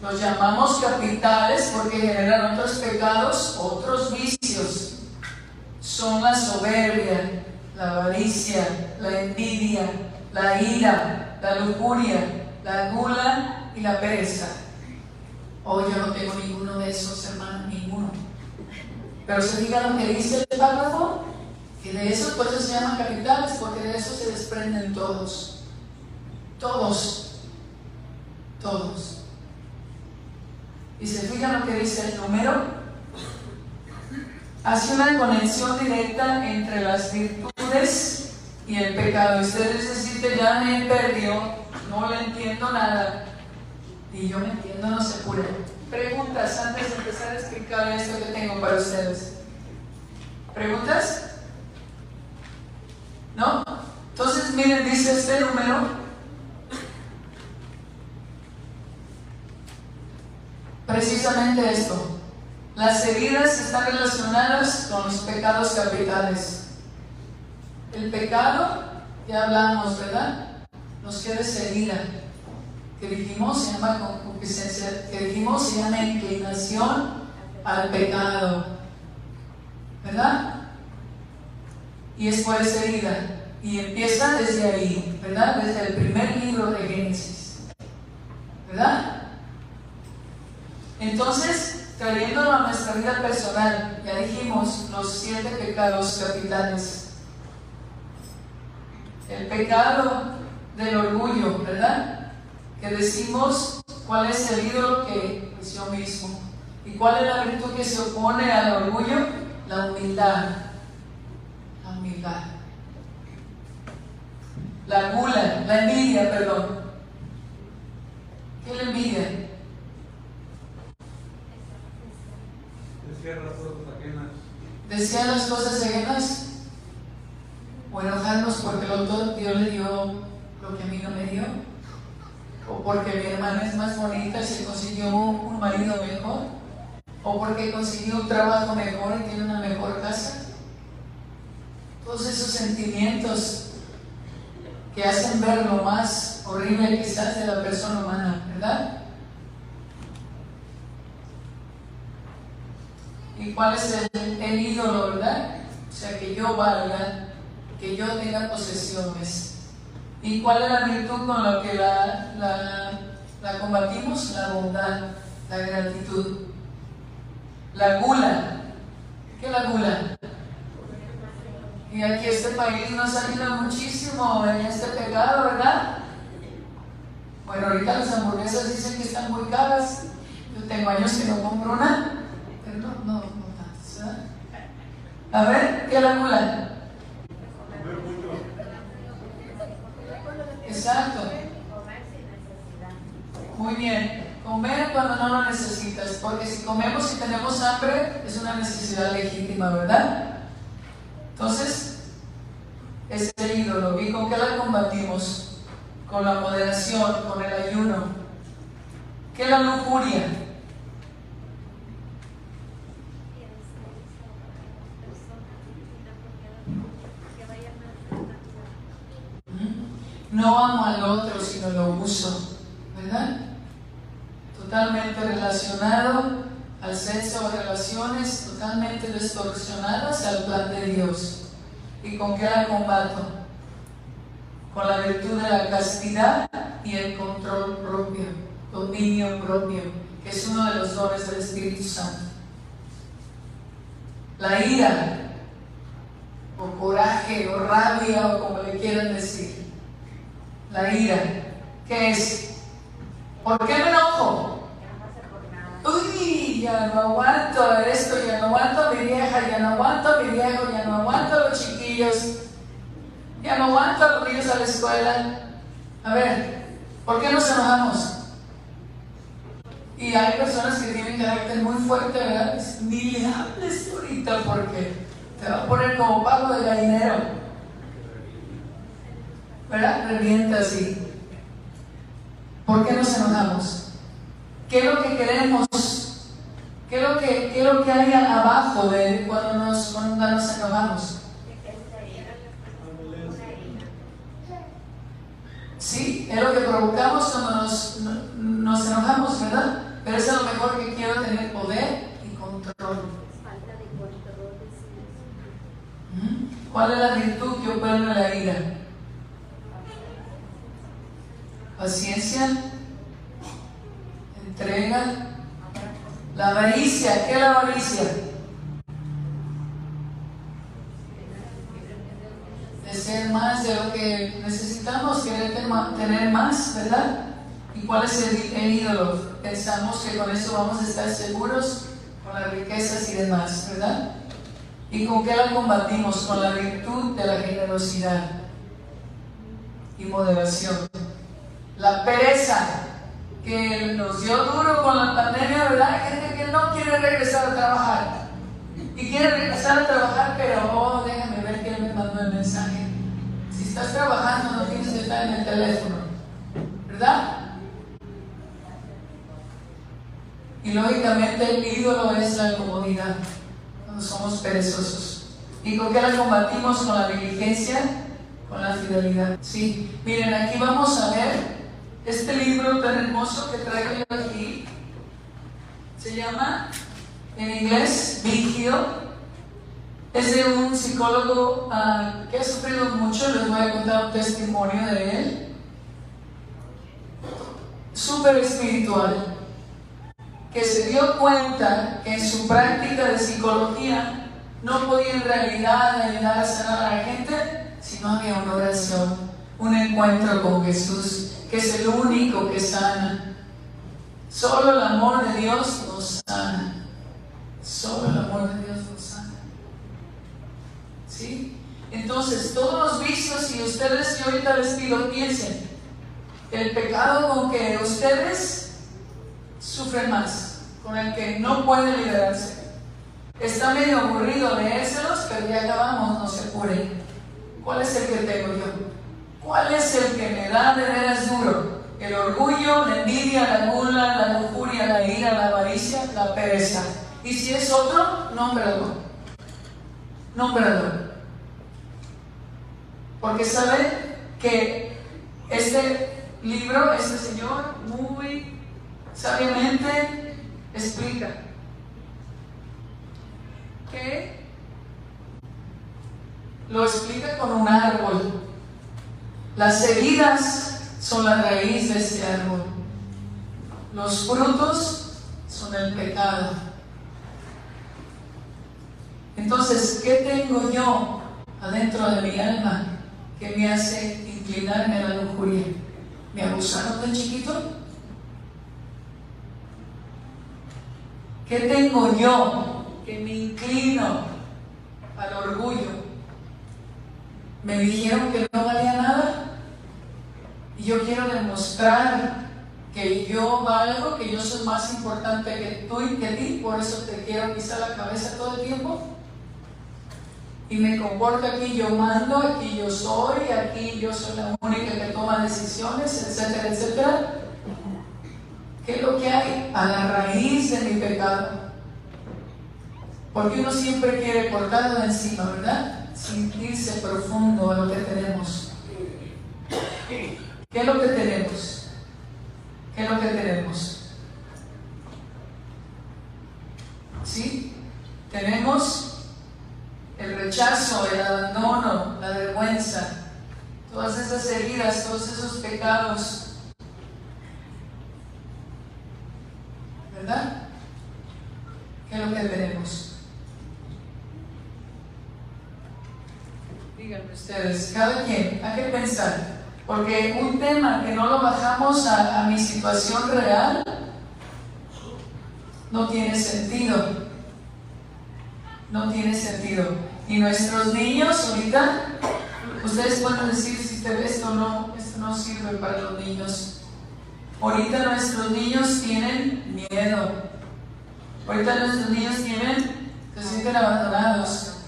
Speaker 2: Los llamamos capitales porque generan otros pecados, otros vicios. Son la soberbia, la avaricia, la envidia, la ira, la lujuria, la gula y la pereza. Oh, yo no tengo ninguno de esos, hermanos, ninguno. Pero se diga lo que dice el párrafo, y de eso, por eso se llaman capitales, porque de eso se desprenden todos. Todos. Todos. Y se fijan lo que dice el número. Hace una conexión directa entre las virtudes y el pecado. Ustedes deciden, ya me perdió, no le entiendo nada. Y yo me entiendo, no se cura. Preguntas antes de empezar a explicar esto que tengo para ustedes. ¿Preguntas? ¿No? Entonces, miren, dice este número. Precisamente esto. Las heridas están relacionadas con los pecados capitales. El pecado, ya hablamos, ¿verdad? Nos queda esa herida. Que dijimos se llama concupiscencia, que dijimos se llama inclinación al pecado. ¿Verdad? y es por esa herida. Y empieza desde ahí, ¿verdad? Desde el primer libro de Génesis. ¿Verdad? Entonces, trayéndolo a nuestra vida personal, ya dijimos los siete pecados capitales. El pecado del orgullo, ¿verdad? Que decimos cuál es el ídolo que es yo mismo. ¿Y cuál es la virtud que se opone al orgullo? La humildad. La gula, la envidia, perdón. ¿Qué es la envidia?
Speaker 4: Desear las cosas ajenas.
Speaker 2: O enojarnos porque el otro Dios le dio lo que a mí no me dio. O porque mi hermana es más bonita y se consiguió un marido mejor. o porque consiguió un trabajo mejor y tiene una mejor casa. Todos esos sentimientos que hacen ver lo más horrible quizás de la persona humana, ¿verdad? ¿Y cuál es el, ídolo, verdad? O sea, que yo valga, que yo tenga posesiones. ¿Y cuál es la virtud con la que la, la, la combatimos? La bondad, la gratitud. La gula. ¿Qué es la gula? Y aquí este país nos ayuda muchísimo en este pecado, ¿verdad? Bueno, ahorita las hamburguesas dicen que están muy caras. Yo tengo años que no compro una. Pero no, no, no tantas, ¿verdad? A ver, ¿qué la gula? Exacto. Muy bien. Comer cuando no lo necesitas, porque si comemos y tenemos hambre es una necesidad legítima, ¿verdad? Entonces, es el ídolo. ¿Y con qué la combatimos? Con la moderación, con el ayuno. ¿Qué la lujuria? No amo al otro, sino lo uso, ¿verdad? totalmente relacionado al sexo o relaciones totalmente distorsionadas al plan de Dios. ¿Y con qué la combato? Con la virtud de la castidad y el control propio, dominio propio, que es uno de los dones del Espíritu Santo. La ira, o coraje, o rabia, o como le quieran decir. La ira, ¿qué es? ¿Por qué me enojo? uy, ya no aguanto esto, ya no aguanto mi vieja, ya no aguanto mi viejo, ya no aguanto a los chiquillos, ya no aguanto a los niños a la escuela. A ver, ¿por qué nos enojamos? Y hay personas que tienen carácter muy fuerte, ¿verdad? Ni le hables ahorita porque te va a poner como pago de gallinero. ¿Verdad? Revienta así. ¿Por qué nos enojamos? ¿Qué es lo que queremos? ¿Qué es lo que, qué es lo que hay abajo de cuando nos, cuando nos enojamos? Sí, es lo que provocamos cuando nos, nos enojamos, ¿verdad? Pero es a lo mejor que quiero tener poder y control. ¿Cuál es la virtud que en la ira? Paciencia, entrega. La avaricia, ¿qué es la avaricia? De ser más de lo que necesitamos, querer tener más, ¿verdad? ¿Y cuál es el, ídolo? Pensamos que con eso vamos a estar seguros con las riquezas y demás, ¿verdad? ¿Y con qué la combatimos? Con la virtud de la generosidad y moderación. La pereza, que nos dio duro con la pandemia, ¿verdad? Hay gente que no quiere regresar a trabajar. Y quiere regresar a trabajar, pero oh, déjame ver quién me mandó el mensaje. Si estás trabajando, no tienes que estar en el teléfono, ¿verdad? Y lógicamente el ídolo es la comodidad, cuando somos perezosos. ¿Y con qué la combatimos? Con la diligencia, con la fidelidad. Sí, miren, aquí vamos a ver este libro tan hermoso que traigo yo aquí se llama en inglés Vigil. Es de un psicólogo ah, que ha sufrido mucho. Les voy a contar un testimonio de él. Súper espiritual. Que se dio cuenta que en su práctica de psicología no podía en realidad ayudar a sanar a la gente si no había una oración, un encuentro con Jesús que es el único que sana. Solo el amor de Dios nos sana. Solo el amor de Dios nos sana. ¿Sí? Entonces, todos los vicios, y ustedes, y ahorita les pido, piensen, el pecado con que ustedes sufren más, con el que no pueden liberarse. Está medio aburrido leérselos, pero ya acabamos, no se apuren. ¿Cuál es el que tengo yo? ¿Cuál es el que me da de veras duro? El orgullo, la envidia, la gula, la lujuria, la ira, la avaricia, la pereza. Y si es otro, nómbralo. Nómbralo. Porque sabe que este libro, este señor, muy sabiamente explica que lo explica con un árbol. Las heridas son la raíz de ese árbol. Los frutos son el pecado. Entonces, ¿qué tengo yo adentro de mi alma que me hace inclinarme a la lujuria? ¿Me abusaron de chiquito? ¿Qué tengo yo que me inclino al orgullo? Me dijeron que no valía nada y yo quiero demostrar que yo valgo, que yo soy más importante que tú y que ti, por eso te quiero pisar la cabeza todo el tiempo. Y me comporto aquí, yo mando, aquí yo soy, aquí yo soy la única que toma decisiones, etcétera, etcétera. ¿Qué es lo que hay a la raíz de mi pecado? Porque uno siempre quiere cortarlo de encima, ¿verdad? Sin irse profundo a lo que tenemos. ¿Qué es lo que tenemos? ¿Qué es lo que tenemos? ¿Sí? Tenemos el rechazo, el abandono, la vergüenza, todas esas heridas, todos esos pecados. ¿Verdad? ¿Qué es lo que tenemos? Díganme ustedes, cada quien, hay que pensar. Porque un tema que no lo bajamos a, mi situación real no tiene sentido. No tiene sentido. Y nuestros niños ahorita, ustedes pueden decir si esto no, esto no sirve para los niños. Ahorita nuestros niños tienen miedo. Ahorita nuestros niños tienen, se sienten abandonados.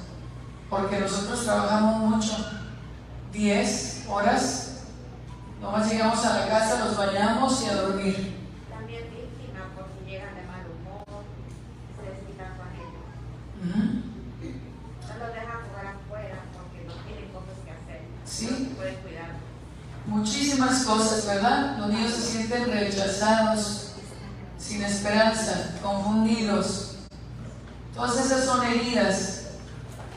Speaker 2: Porque nosotros trabajamos mucho. 10 horas Nomás llegamos a la casa, los bañamos y a dormir.
Speaker 3: También víctima porque llegan de mal humor, se desquitan con ellos. No los dejan jugar afuera porque no tienen cosas que hacer.
Speaker 2: Sí.
Speaker 3: No pueden cuidar.
Speaker 2: Muchísimas cosas, ¿verdad? Los niños se sienten rechazados, sin esperanza, confundidos. Todas esas son heridas.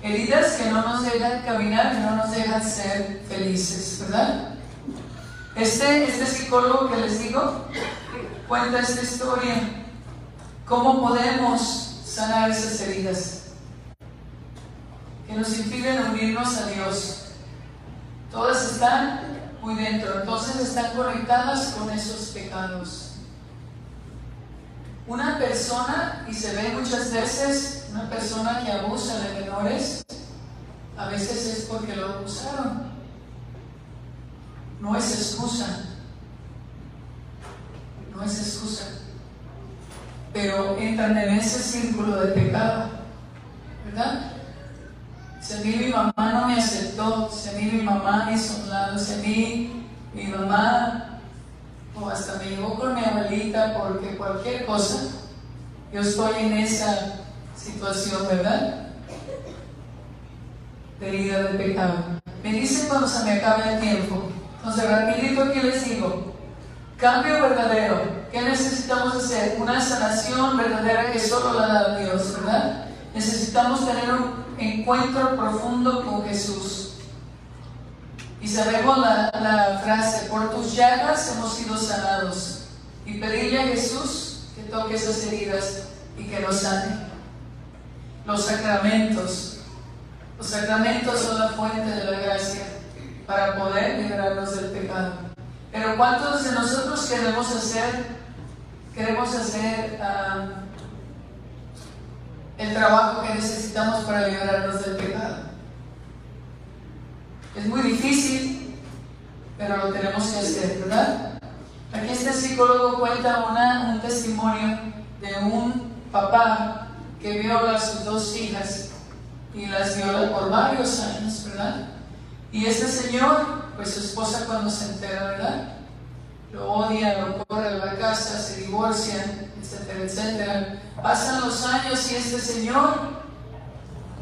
Speaker 2: Heridas que no nos dejan caminar, que no nos dejan ser felices, ¿verdad? Este, este psicólogo que les digo cuenta esta historia. ¿Cómo podemos sanar esas heridas que nos impiden unirnos a Dios? Todas están muy dentro, entonces están conectadas con esos pecados. Una persona, y se ve muchas veces, una persona que abusa de menores, a veces es porque lo abusaron no es excusa. No es excusa. Pero entran en ese círculo de pecado. ¿Verdad? Si a mi mamá no me aceptó, si a mi mamá me hizo un lado, si a mí mi mamá, o hasta me llevó con mi abuelita porque cualquier cosa, yo estoy en esa situación, ¿verdad? De herida de pecado. Me dicen cuando se me acabe el tiempo, entonces, rapidito aquí les digo, cambio verdadero. ¿Qué necesitamos hacer? Una sanación verdadera que solo la da Dios, ¿verdad? Necesitamos tener un encuentro profundo con Jesús. Y sabemos la, la frase, por tus llagas hemos sido sanados. Y pedirle a Jesús que toque esas heridas y que nos sane. Los sacramentos. Los sacramentos son la fuente de la gracia para poder liberarnos del pecado. Pero ¿cuántos de nosotros queremos hacer, queremos hacer ah, el trabajo que necesitamos para liberarnos del pecado? Es muy difícil, pero lo tenemos que hacer, ¿verdad? Aquí este psicólogo cuenta una, un testimonio de un papá que viola a sus dos hijas y las viola por varios años, ¿verdad? Y este señor, pues su esposa cuando se entera, ¿verdad? Lo odia, lo corre de la casa, se divorcian, etcétera, etcétera. Pasan los años y este señor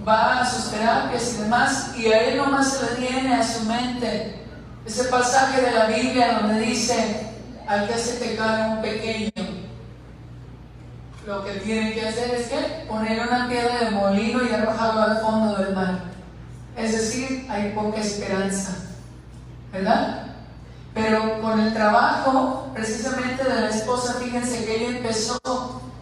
Speaker 2: va a sus terapias y demás, y a él nomás se le viene a su mente ese pasaje de la Biblia donde dice, al que hace pecar un pequeño, lo que tiene que hacer es que poner una piedra de molino y arrojarlo al fondo del mar. Es decir, hay poca esperanza, ¿verdad? Pero con el trabajo precisamente de la esposa, fíjense que ella empezó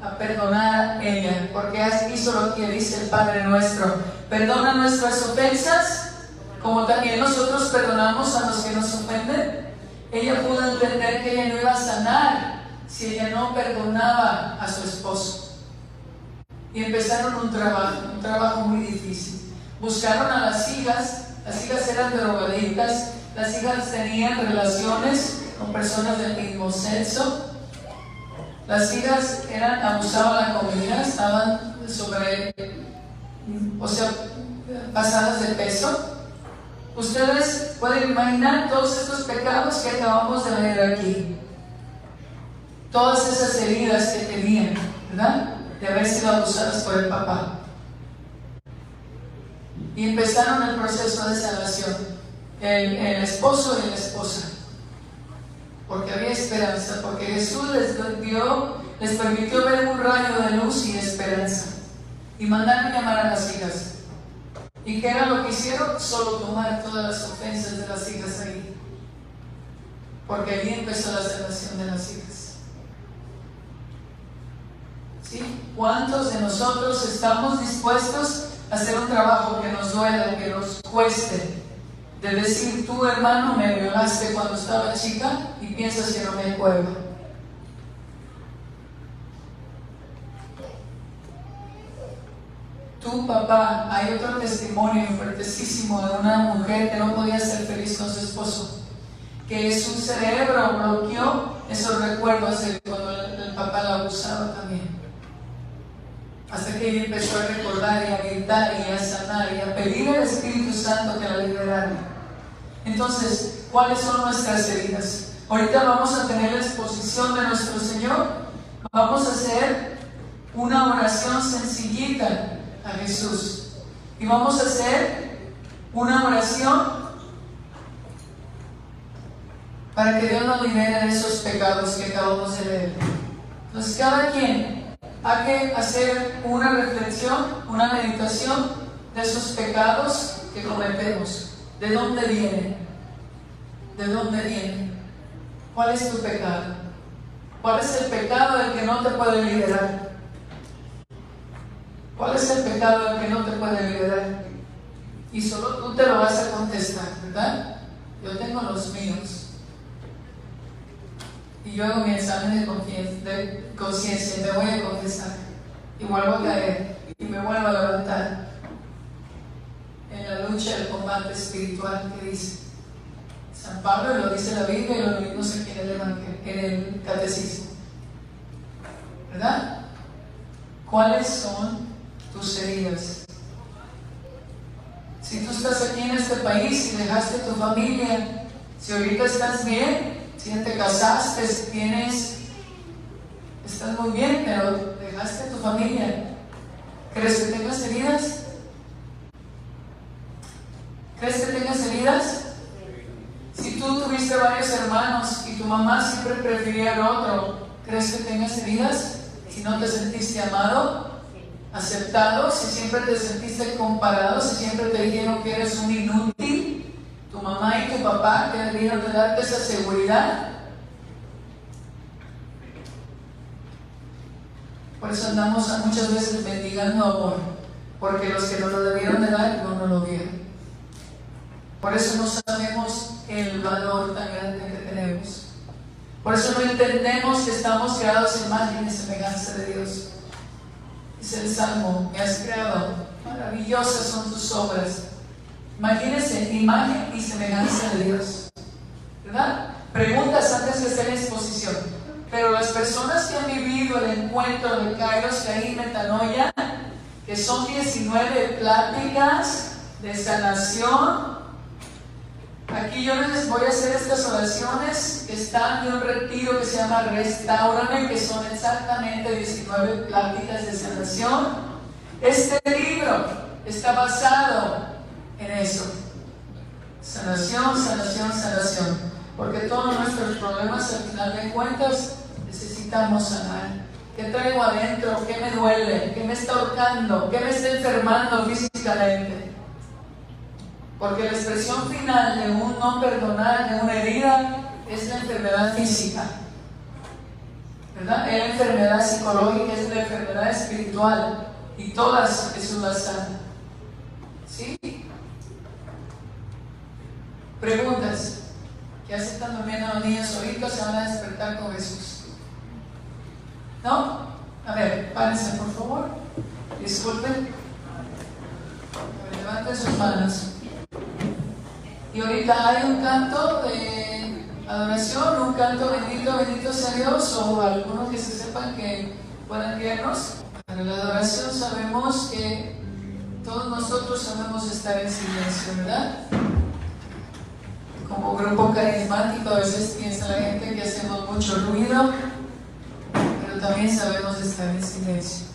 Speaker 2: a perdonar a ella, porque hizo lo que dice el Padre nuestro. Perdona nuestras ofensas, como también nosotros perdonamos a los que nos ofenden. Ella pudo entender que ella no iba a sanar si ella no perdonaba a su esposo. Y empezaron un trabajo, un trabajo muy difícil. Buscaron a las hijas, las hijas eran drogadictas, las hijas tenían relaciones con personas del mismo sexo, las hijas eran, abusaban la comida, estaban sobre, o sea, pasadas de peso. Ustedes pueden imaginar todos estos pecados que acabamos de ver aquí. Todas esas heridas que tenían, ¿verdad? De haber sido abusadas por el papá. Y empezaron el proceso de salvación. El, esposo y la esposa porque había esperanza, porque Jesús les dio, les permitió ver un rayo de luz y esperanza. Y mandaron llamar a las hijas. ¿Y qué era lo que hicieron? Solo tomar todas las ofensas de las hijas ahí. Porque ahí empezó la salvación de las hijas. ¿Sí? ¿Cuántos de nosotros estamos dispuestos hacer un trabajo que nos duela, que nos cueste? De decir, tú hermano me violaste cuando estaba chica y piensas que no me acuerdo. Tu papá, hay otro testimonio fuertesísimo de una mujer que no podía ser feliz con su esposo, que su cerebro bloqueó esos recuerdos de cuando el, papá la abusaba también. Hasta que ella empezó a recordar y a gritar y a sanar y a pedir al Espíritu Santo que la liberara. Entonces, ¿cuáles son nuestras heridas? Ahorita vamos a tener la exposición de nuestro Señor. Vamos a hacer una oración sencillita a Jesús. Y vamos a hacer una oración para que Dios nos libere de esos pecados que acabamos de leer. Entonces, cada quien ha que hacer una reflexión, una meditación de esos pecados que cometemos. ¿De dónde vienen? ¿De dónde vienen? ¿Cuál es tu pecado? ¿Cuál es el pecado del que no te puede liberar? ¿Cuál es el pecado del que no te puede liberar? Y solo tú te lo vas a contestar, ¿verdad? Yo tengo los míos. Y yo hago mi examen de conciencia y me voy a confesar. Y vuelvo a caer y me vuelvo a levantar en la lucha del combate espiritual que dice. San Pablo lo dice la Biblia y lo mismo en el, en el catecismo. ¿Verdad? ¿Cuáles son tus heridas? Si tú estás aquí en este país y dejaste tu familia, si ahorita estás bien, si te casaste, tienes, estás muy bien, pero dejaste tu familia, ¿crees que tengas heridas? ¿Crees que tengas heridas? Si tú tuviste varios hermanos y tu mamá siempre prefería al otro, ¿crees que tengas heridas? Si no te sentiste amado, aceptado, si siempre te sentiste comparado, si siempre te dijeron que eres un inútil, tu mamá y tu papá que debieron de darte esa seguridad. Por eso andamos muchas veces mendigando amor, porque los que no lo debieron de dar no nos lo dieron. Por eso no sabemos el valor tan grande que tenemos. Por eso no entendemos que estamos creados en imagen y semejanza de Dios. Dice el Salmo, me has creado, maravillosas son tus obras. Imagínense, imagen y semejanza de Dios. ¿Verdad? Preguntas antes de hacer exposición. Pero las personas que han vivido el encuentro de Kairos, Caín, Metanoia, que son 19 pláticas de sanación, Aquí yo les voy a hacer estas oraciones que están de un retiro que se llama Restaurame, que son exactamente 19 pláticas de sanación. Este libro está basado en eso. Sanación, sanación, sanación. Porque todos nuestros problemas al final de cuentas necesitamos sanar. ¿Qué traigo adentro? ¿Qué me duele? ¿Qué me está ahorcando? ¿Qué me está enfermando físicamente? Porque la expresión final de un no perdonar, de una herida, es la enfermedad física. ¿Verdad? Es la enfermedad psicológica, es la enfermedad espiritual. Y todas Jesús las sana. ¿Sí? Preguntas. ¿Qué están durmiendo los niños ahorita? Se van a despertar con Jesús. ¿No? A ver, párense por favor. Disculpen. Levanten sus manos. Y ahorita hay un canto de adoración, un canto bendito, bendito sea Dios, o algunos que se sepan que puedan guiarnos. Para la adoración sabemos que todos nosotros sabemos estar en silencio, ¿verdad? Como grupo carismático a veces piensa la gente que hacemos mucho ruido, pero también sabemos estar en silencio.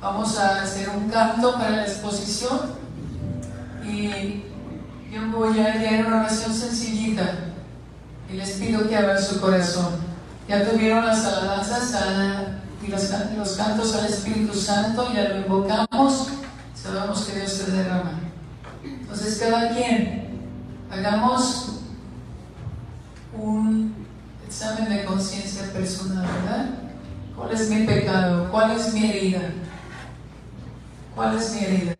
Speaker 2: Vamos a hacer un canto para la exposición y yo voy a leer una oración sencillita y les pido que abran su corazón. Ya tuvieron las alabanzas y los, los, cantos al Espíritu Santo, ya lo invocamos, sabemos que Dios se derrama. Entonces cada quien hagamos un examen de conciencia personal, ¿verdad? ¿Cuál es mi pecado? ¿Cuál es mi herida? ¿Cuál es mi herida?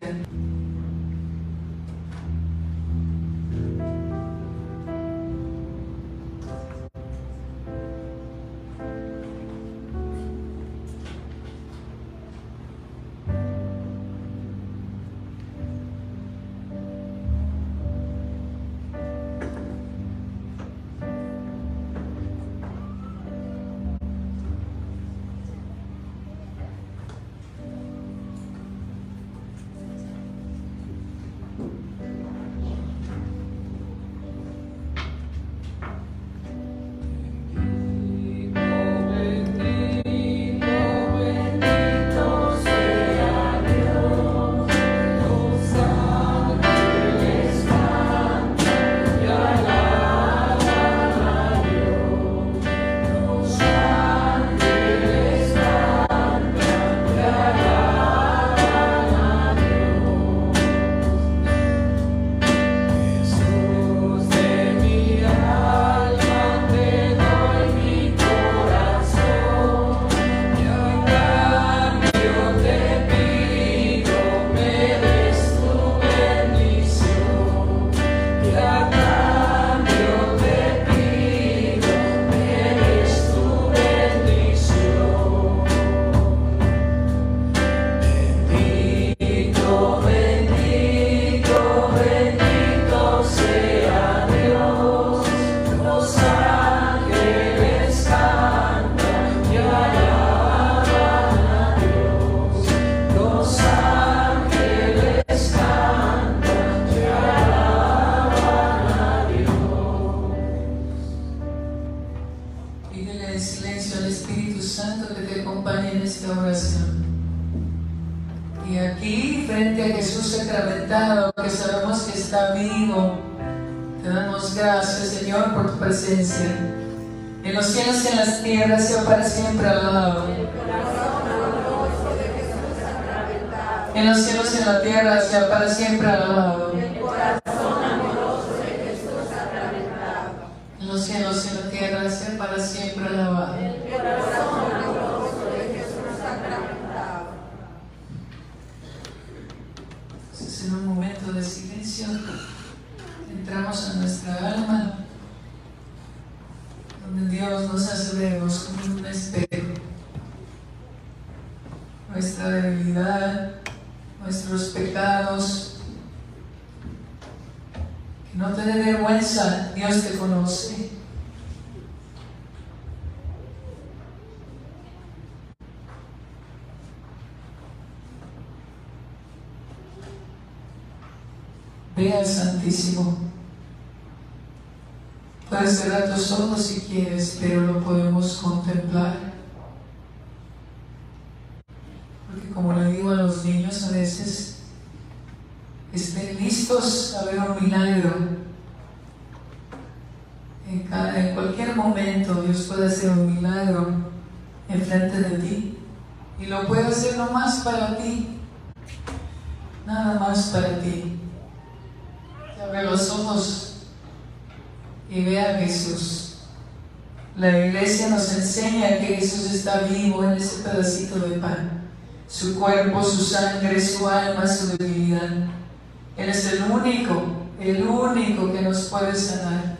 Speaker 2: Ve al Santísimo Puedes cerrar tus ojos si quieres, pero lo podemos contemplar. Porque como le digo a los niños a veces, estén listos a ver un milagro. En, en cualquier momento Dios puede hacer un milagro enfrente de ti. Y lo puede hacer nomás para ti. Nada más para ti. Abre los ojos y ve a Jesús. La iglesia nos enseña que Jesús está vivo en ese pedacito de pan. Su cuerpo, su sangre, su alma, su debilidad. Él es el único, el único que nos puede sanar.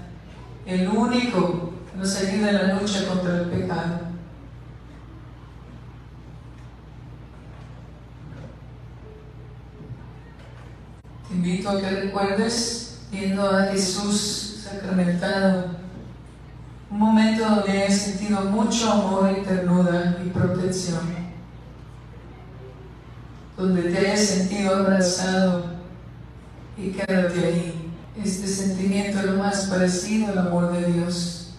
Speaker 2: El único que nos ayuda en la lucha contra el pecado. Te invito a que recuerdes viendo a Jesús sacramentado, un momento donde he sentido mucho amor y ternura y protección, donde te hayas sentido abrazado y quédate ahí. Este sentimiento es lo más parecido al amor de Dios,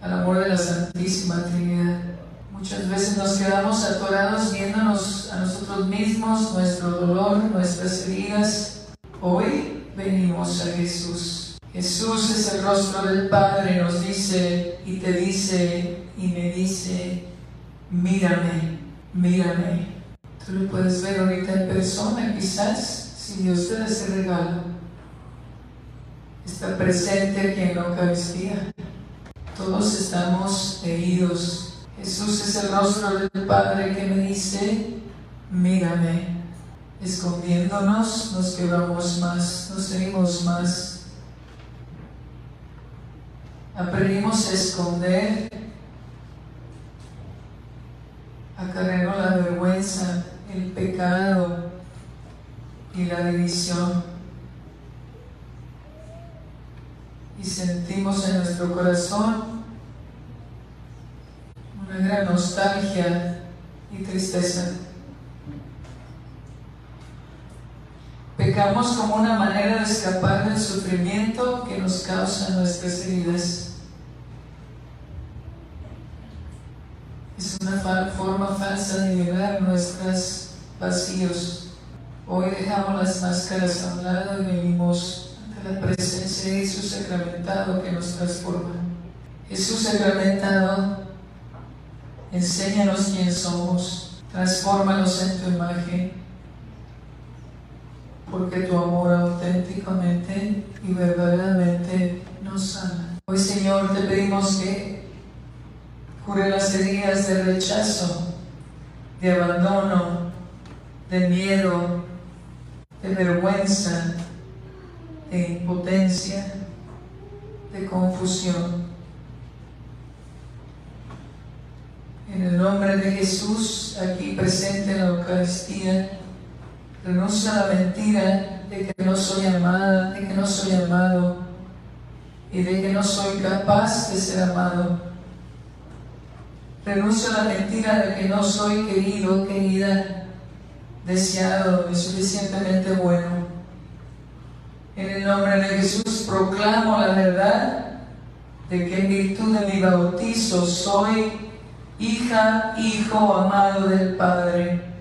Speaker 2: al amor de la Santísima Trinidad. Muchas veces nos quedamos atorados viéndonos a nosotros mismos, nuestro dolor, nuestras heridas, Hoy venimos a Jesús. Jesús es el rostro del Padre, nos dice y te dice y me dice, mírame, mírame. Tú lo puedes ver ahorita en persona, quizás, si Dios te da ese regalo. Está presente aquí en la Eucaristía. Todos estamos heridos. Jesús es el rostro del Padre que me dice, mírame escondiéndonos, nos quebramos más, nos tenemos más. Aprendimos a esconder, a cargarnos la vergüenza, el pecado y la división. Y sentimos en nuestro corazón una gran nostalgia y tristeza. Pecamos como una manera de escapar del sufrimiento que nos causan nuestras heridas. Es una forma falsa de liberar nuestros vacíos. Hoy dejamos las máscaras a un lado y venimos ante la presencia de Jesús sacramentado que nos transforma. Jesús sacramentado, enséñanos quién somos, transfórmanos en tu imagen porque tu amor auténticamente y verdaderamente nos sana. Hoy, Señor, te pedimos que cure las heridas de rechazo, de abandono, de miedo, de vergüenza, de impotencia, de confusión. En el nombre de Jesús, aquí presente en la Eucaristía, renuncio a la mentira de que no soy amada, de que no soy amado y de que no soy capaz de ser amado. Renuncio a la mentira de que no soy querido, querida, deseado y suficientemente bueno. En el nombre de Jesús proclamo la verdad de que en virtud de mi bautizo soy hija, hijo amado del Padre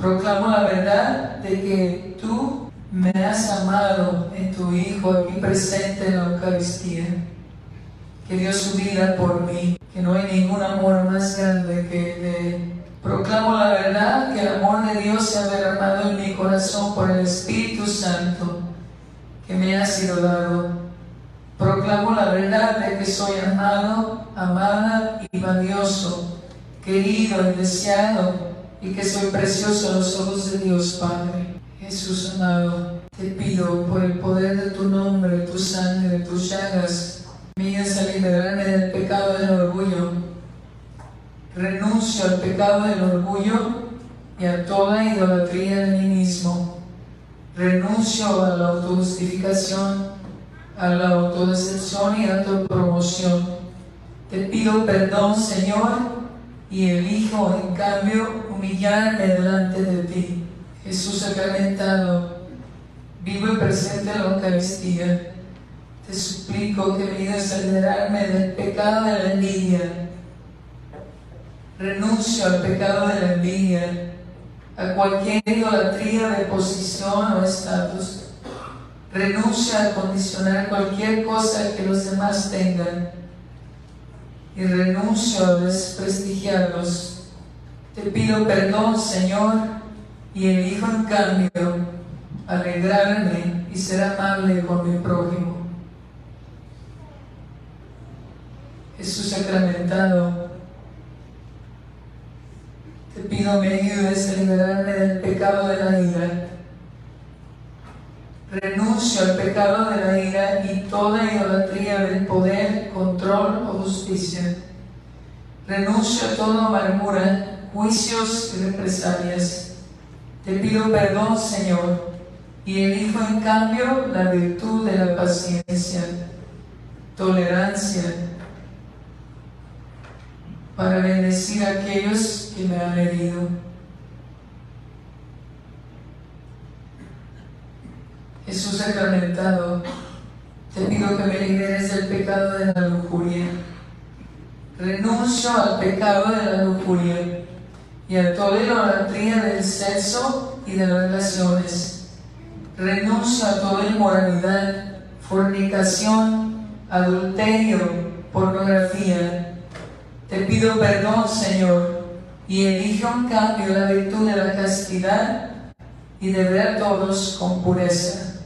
Speaker 2: Proclamo la verdad de que tú me has amado en tu Hijo aquí presente en la Eucaristía, que dio su vida por mí, que no hay ningún amor más grande que Él. Proclamo la verdad que el amor de Dios se ha derramado en mi corazón por el Espíritu Santo que me ha sido dado. Proclamo la verdad de que soy amado, amada y valioso, querido y deseado y que soy precioso a los ojos de Dios Padre. Jesús amado, te pido por el poder de tu nombre, tu sangre, tus llagas, mías a liberarme del pecado del orgullo. Renuncio al pecado del orgullo y a toda idolatría de mí mismo. Renuncio a la autojustificación, a la autodecepción y a la autopromoción. Te pido perdón, Señor, y elijo en cambio humillarme delante de ti. Jesús sacramentado, vivo y presente en la Eucaristía. te suplico que ayudes a liberarme del pecado de la envidia. Renuncio al pecado de la envidia, a cualquier idolatría de posición o estatus. Renuncio a condicionar cualquier cosa que los demás tengan. Y renuncio a desprestigiarlos. Te pido perdón, Señor, y elijo en cambio alegrarme y ser amable con mi prójimo. Jesús sacramentado, te pido me ayudes a liberarme del pecado de la ira. Renuncio al pecado de la ira y toda idolatría del poder, control o justicia. Renuncio a toda amargura, juicios y represalias. Te pido perdón, Señor, y elijo en cambio la virtud de la paciencia, tolerancia, para bendecir a aquellos que me han herido. Jesús sacramentado, te pido que me liberes del pecado de la lujuria. Renuncio al pecado de la lujuria y a toda idolatría del sexo y de las relaciones. Renuncio a toda inmoralidad, fornicación, adulterio, pornografía te pido perdón, Señor, y elijo en cambio la virtud de la castidad y de ver a todos con pureza.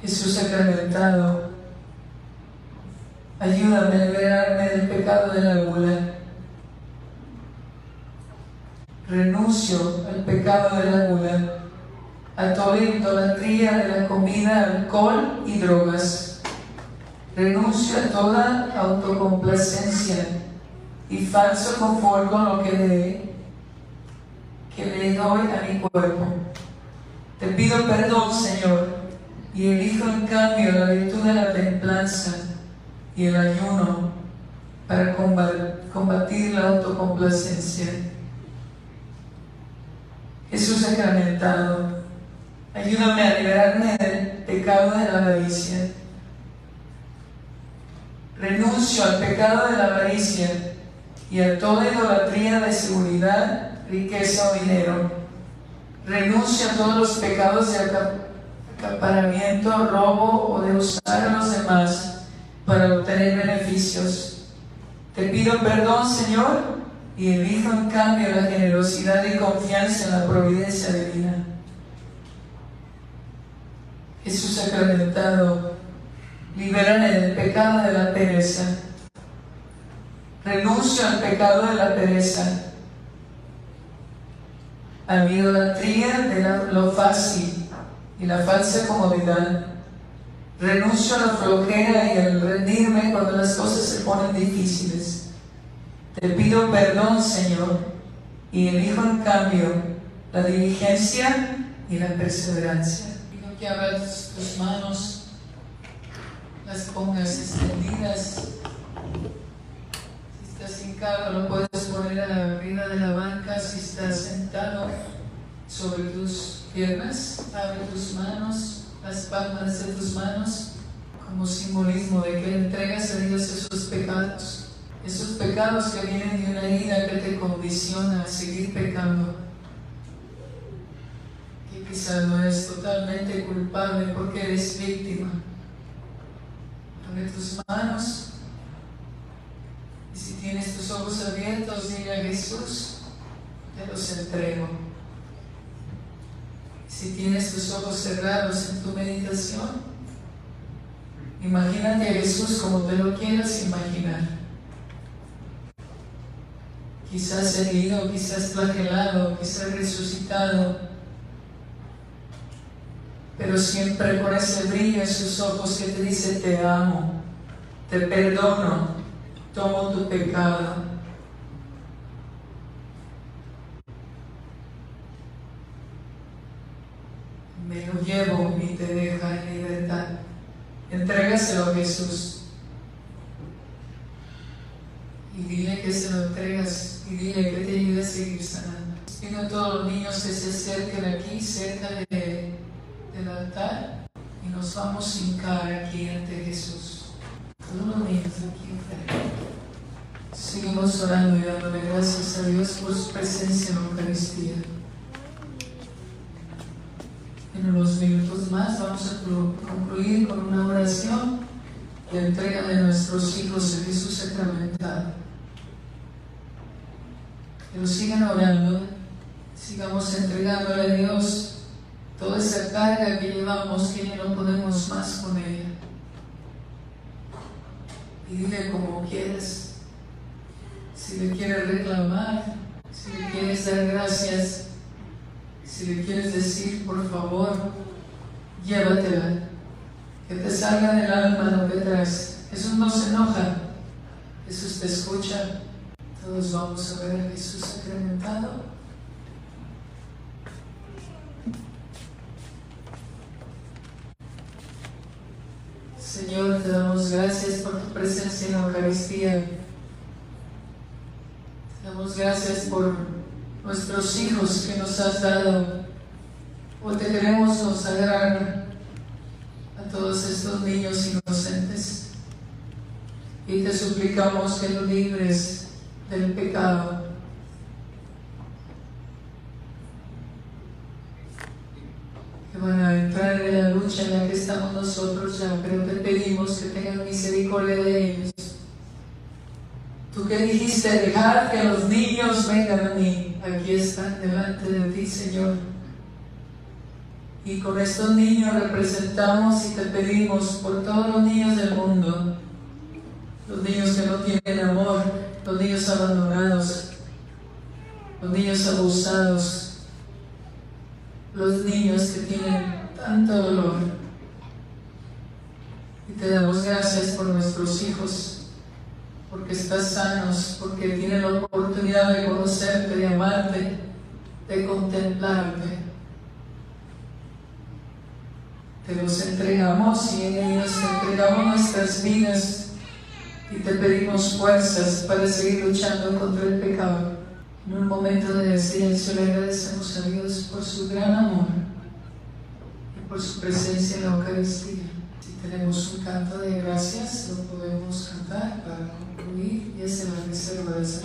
Speaker 2: Jesús sacramentado, ayúdame a liberarme del pecado de la gula. Renuncio al pecado de la gula a toda idolatría de la comida, alcohol y drogas. Renuncio a toda autocomplacencia y falso confort con lo que le, que le doy a mi cuerpo. Te pido perdón, Señor, y elijo en cambio la virtud de la templanza y el ayuno para combatir la autocomplacencia. Jesús sacramentado Ayúdame a liberarme del pecado de la avaricia. Renuncio al pecado de la avaricia y a toda idolatría de seguridad, riqueza o dinero. Renuncio a todos los pecados de acaparamiento, robo o de usar a los demás para obtener beneficios. Te pido perdón, Señor, y elijo en cambio la generosidad y confianza en la providencia divina. Jesús sacramentado, libérame del pecado de la pereza. Renuncio al pecado de la pereza, a mi idolatría de lo fácil y la falsa comodidad. Renuncio a la flojera y al rendirme cuando las cosas se ponen difíciles. Te pido perdón, Señor, y elijo en cambio la diligencia y la perseverancia que abras tus manos, las pongas extendidas. Si estás hincado, lo puedes poner arriba de la banca. Si estás sentado sobre tus piernas, abre tus manos, las palmas de tus manos, como simbolismo de que entregas a Dios esos pecados. Esos pecados que vienen de una herida que te condiciona a seguir pecando quizás no eres totalmente culpable porque eres víctima. Abre tus manos y si tienes tus ojos abiertos, dile a Jesús, te los entrego. Si tienes tus ojos cerrados en tu meditación, imagínate a Jesús como te lo quieras imaginar. Quizás herido, quizás flagelado, quizás resucitado pero siempre con ese brillo en sus ojos que te dice te amo, te perdono, tomo tu pecado. Jesus niños representamos y te pedimos por todos los niños del mundo, los niños que no tienen amor, los niños abandonados, los niños abusados, los niños que tienen tanto dolor. Y te damos gracias por nuestros hijos porque estás sanos, porque tienes la oportunidad de conocerte, de amarte, de contemplarte. Te los entregamos y en ellos te entregamos nuestras vidas y te pedimos fuerzas para seguir luchando contra el pecado. En un momento de silencio le agradecemos a Dios por su gran amor y por su presencia en la Eucaristía. Si tenemos un canto de gracias, lo podemos cantar para concluir y en la reserva de San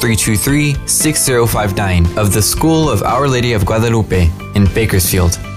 Speaker 4: 323 6059 of the School of Our Lady of Guadalupe in Bakersfield.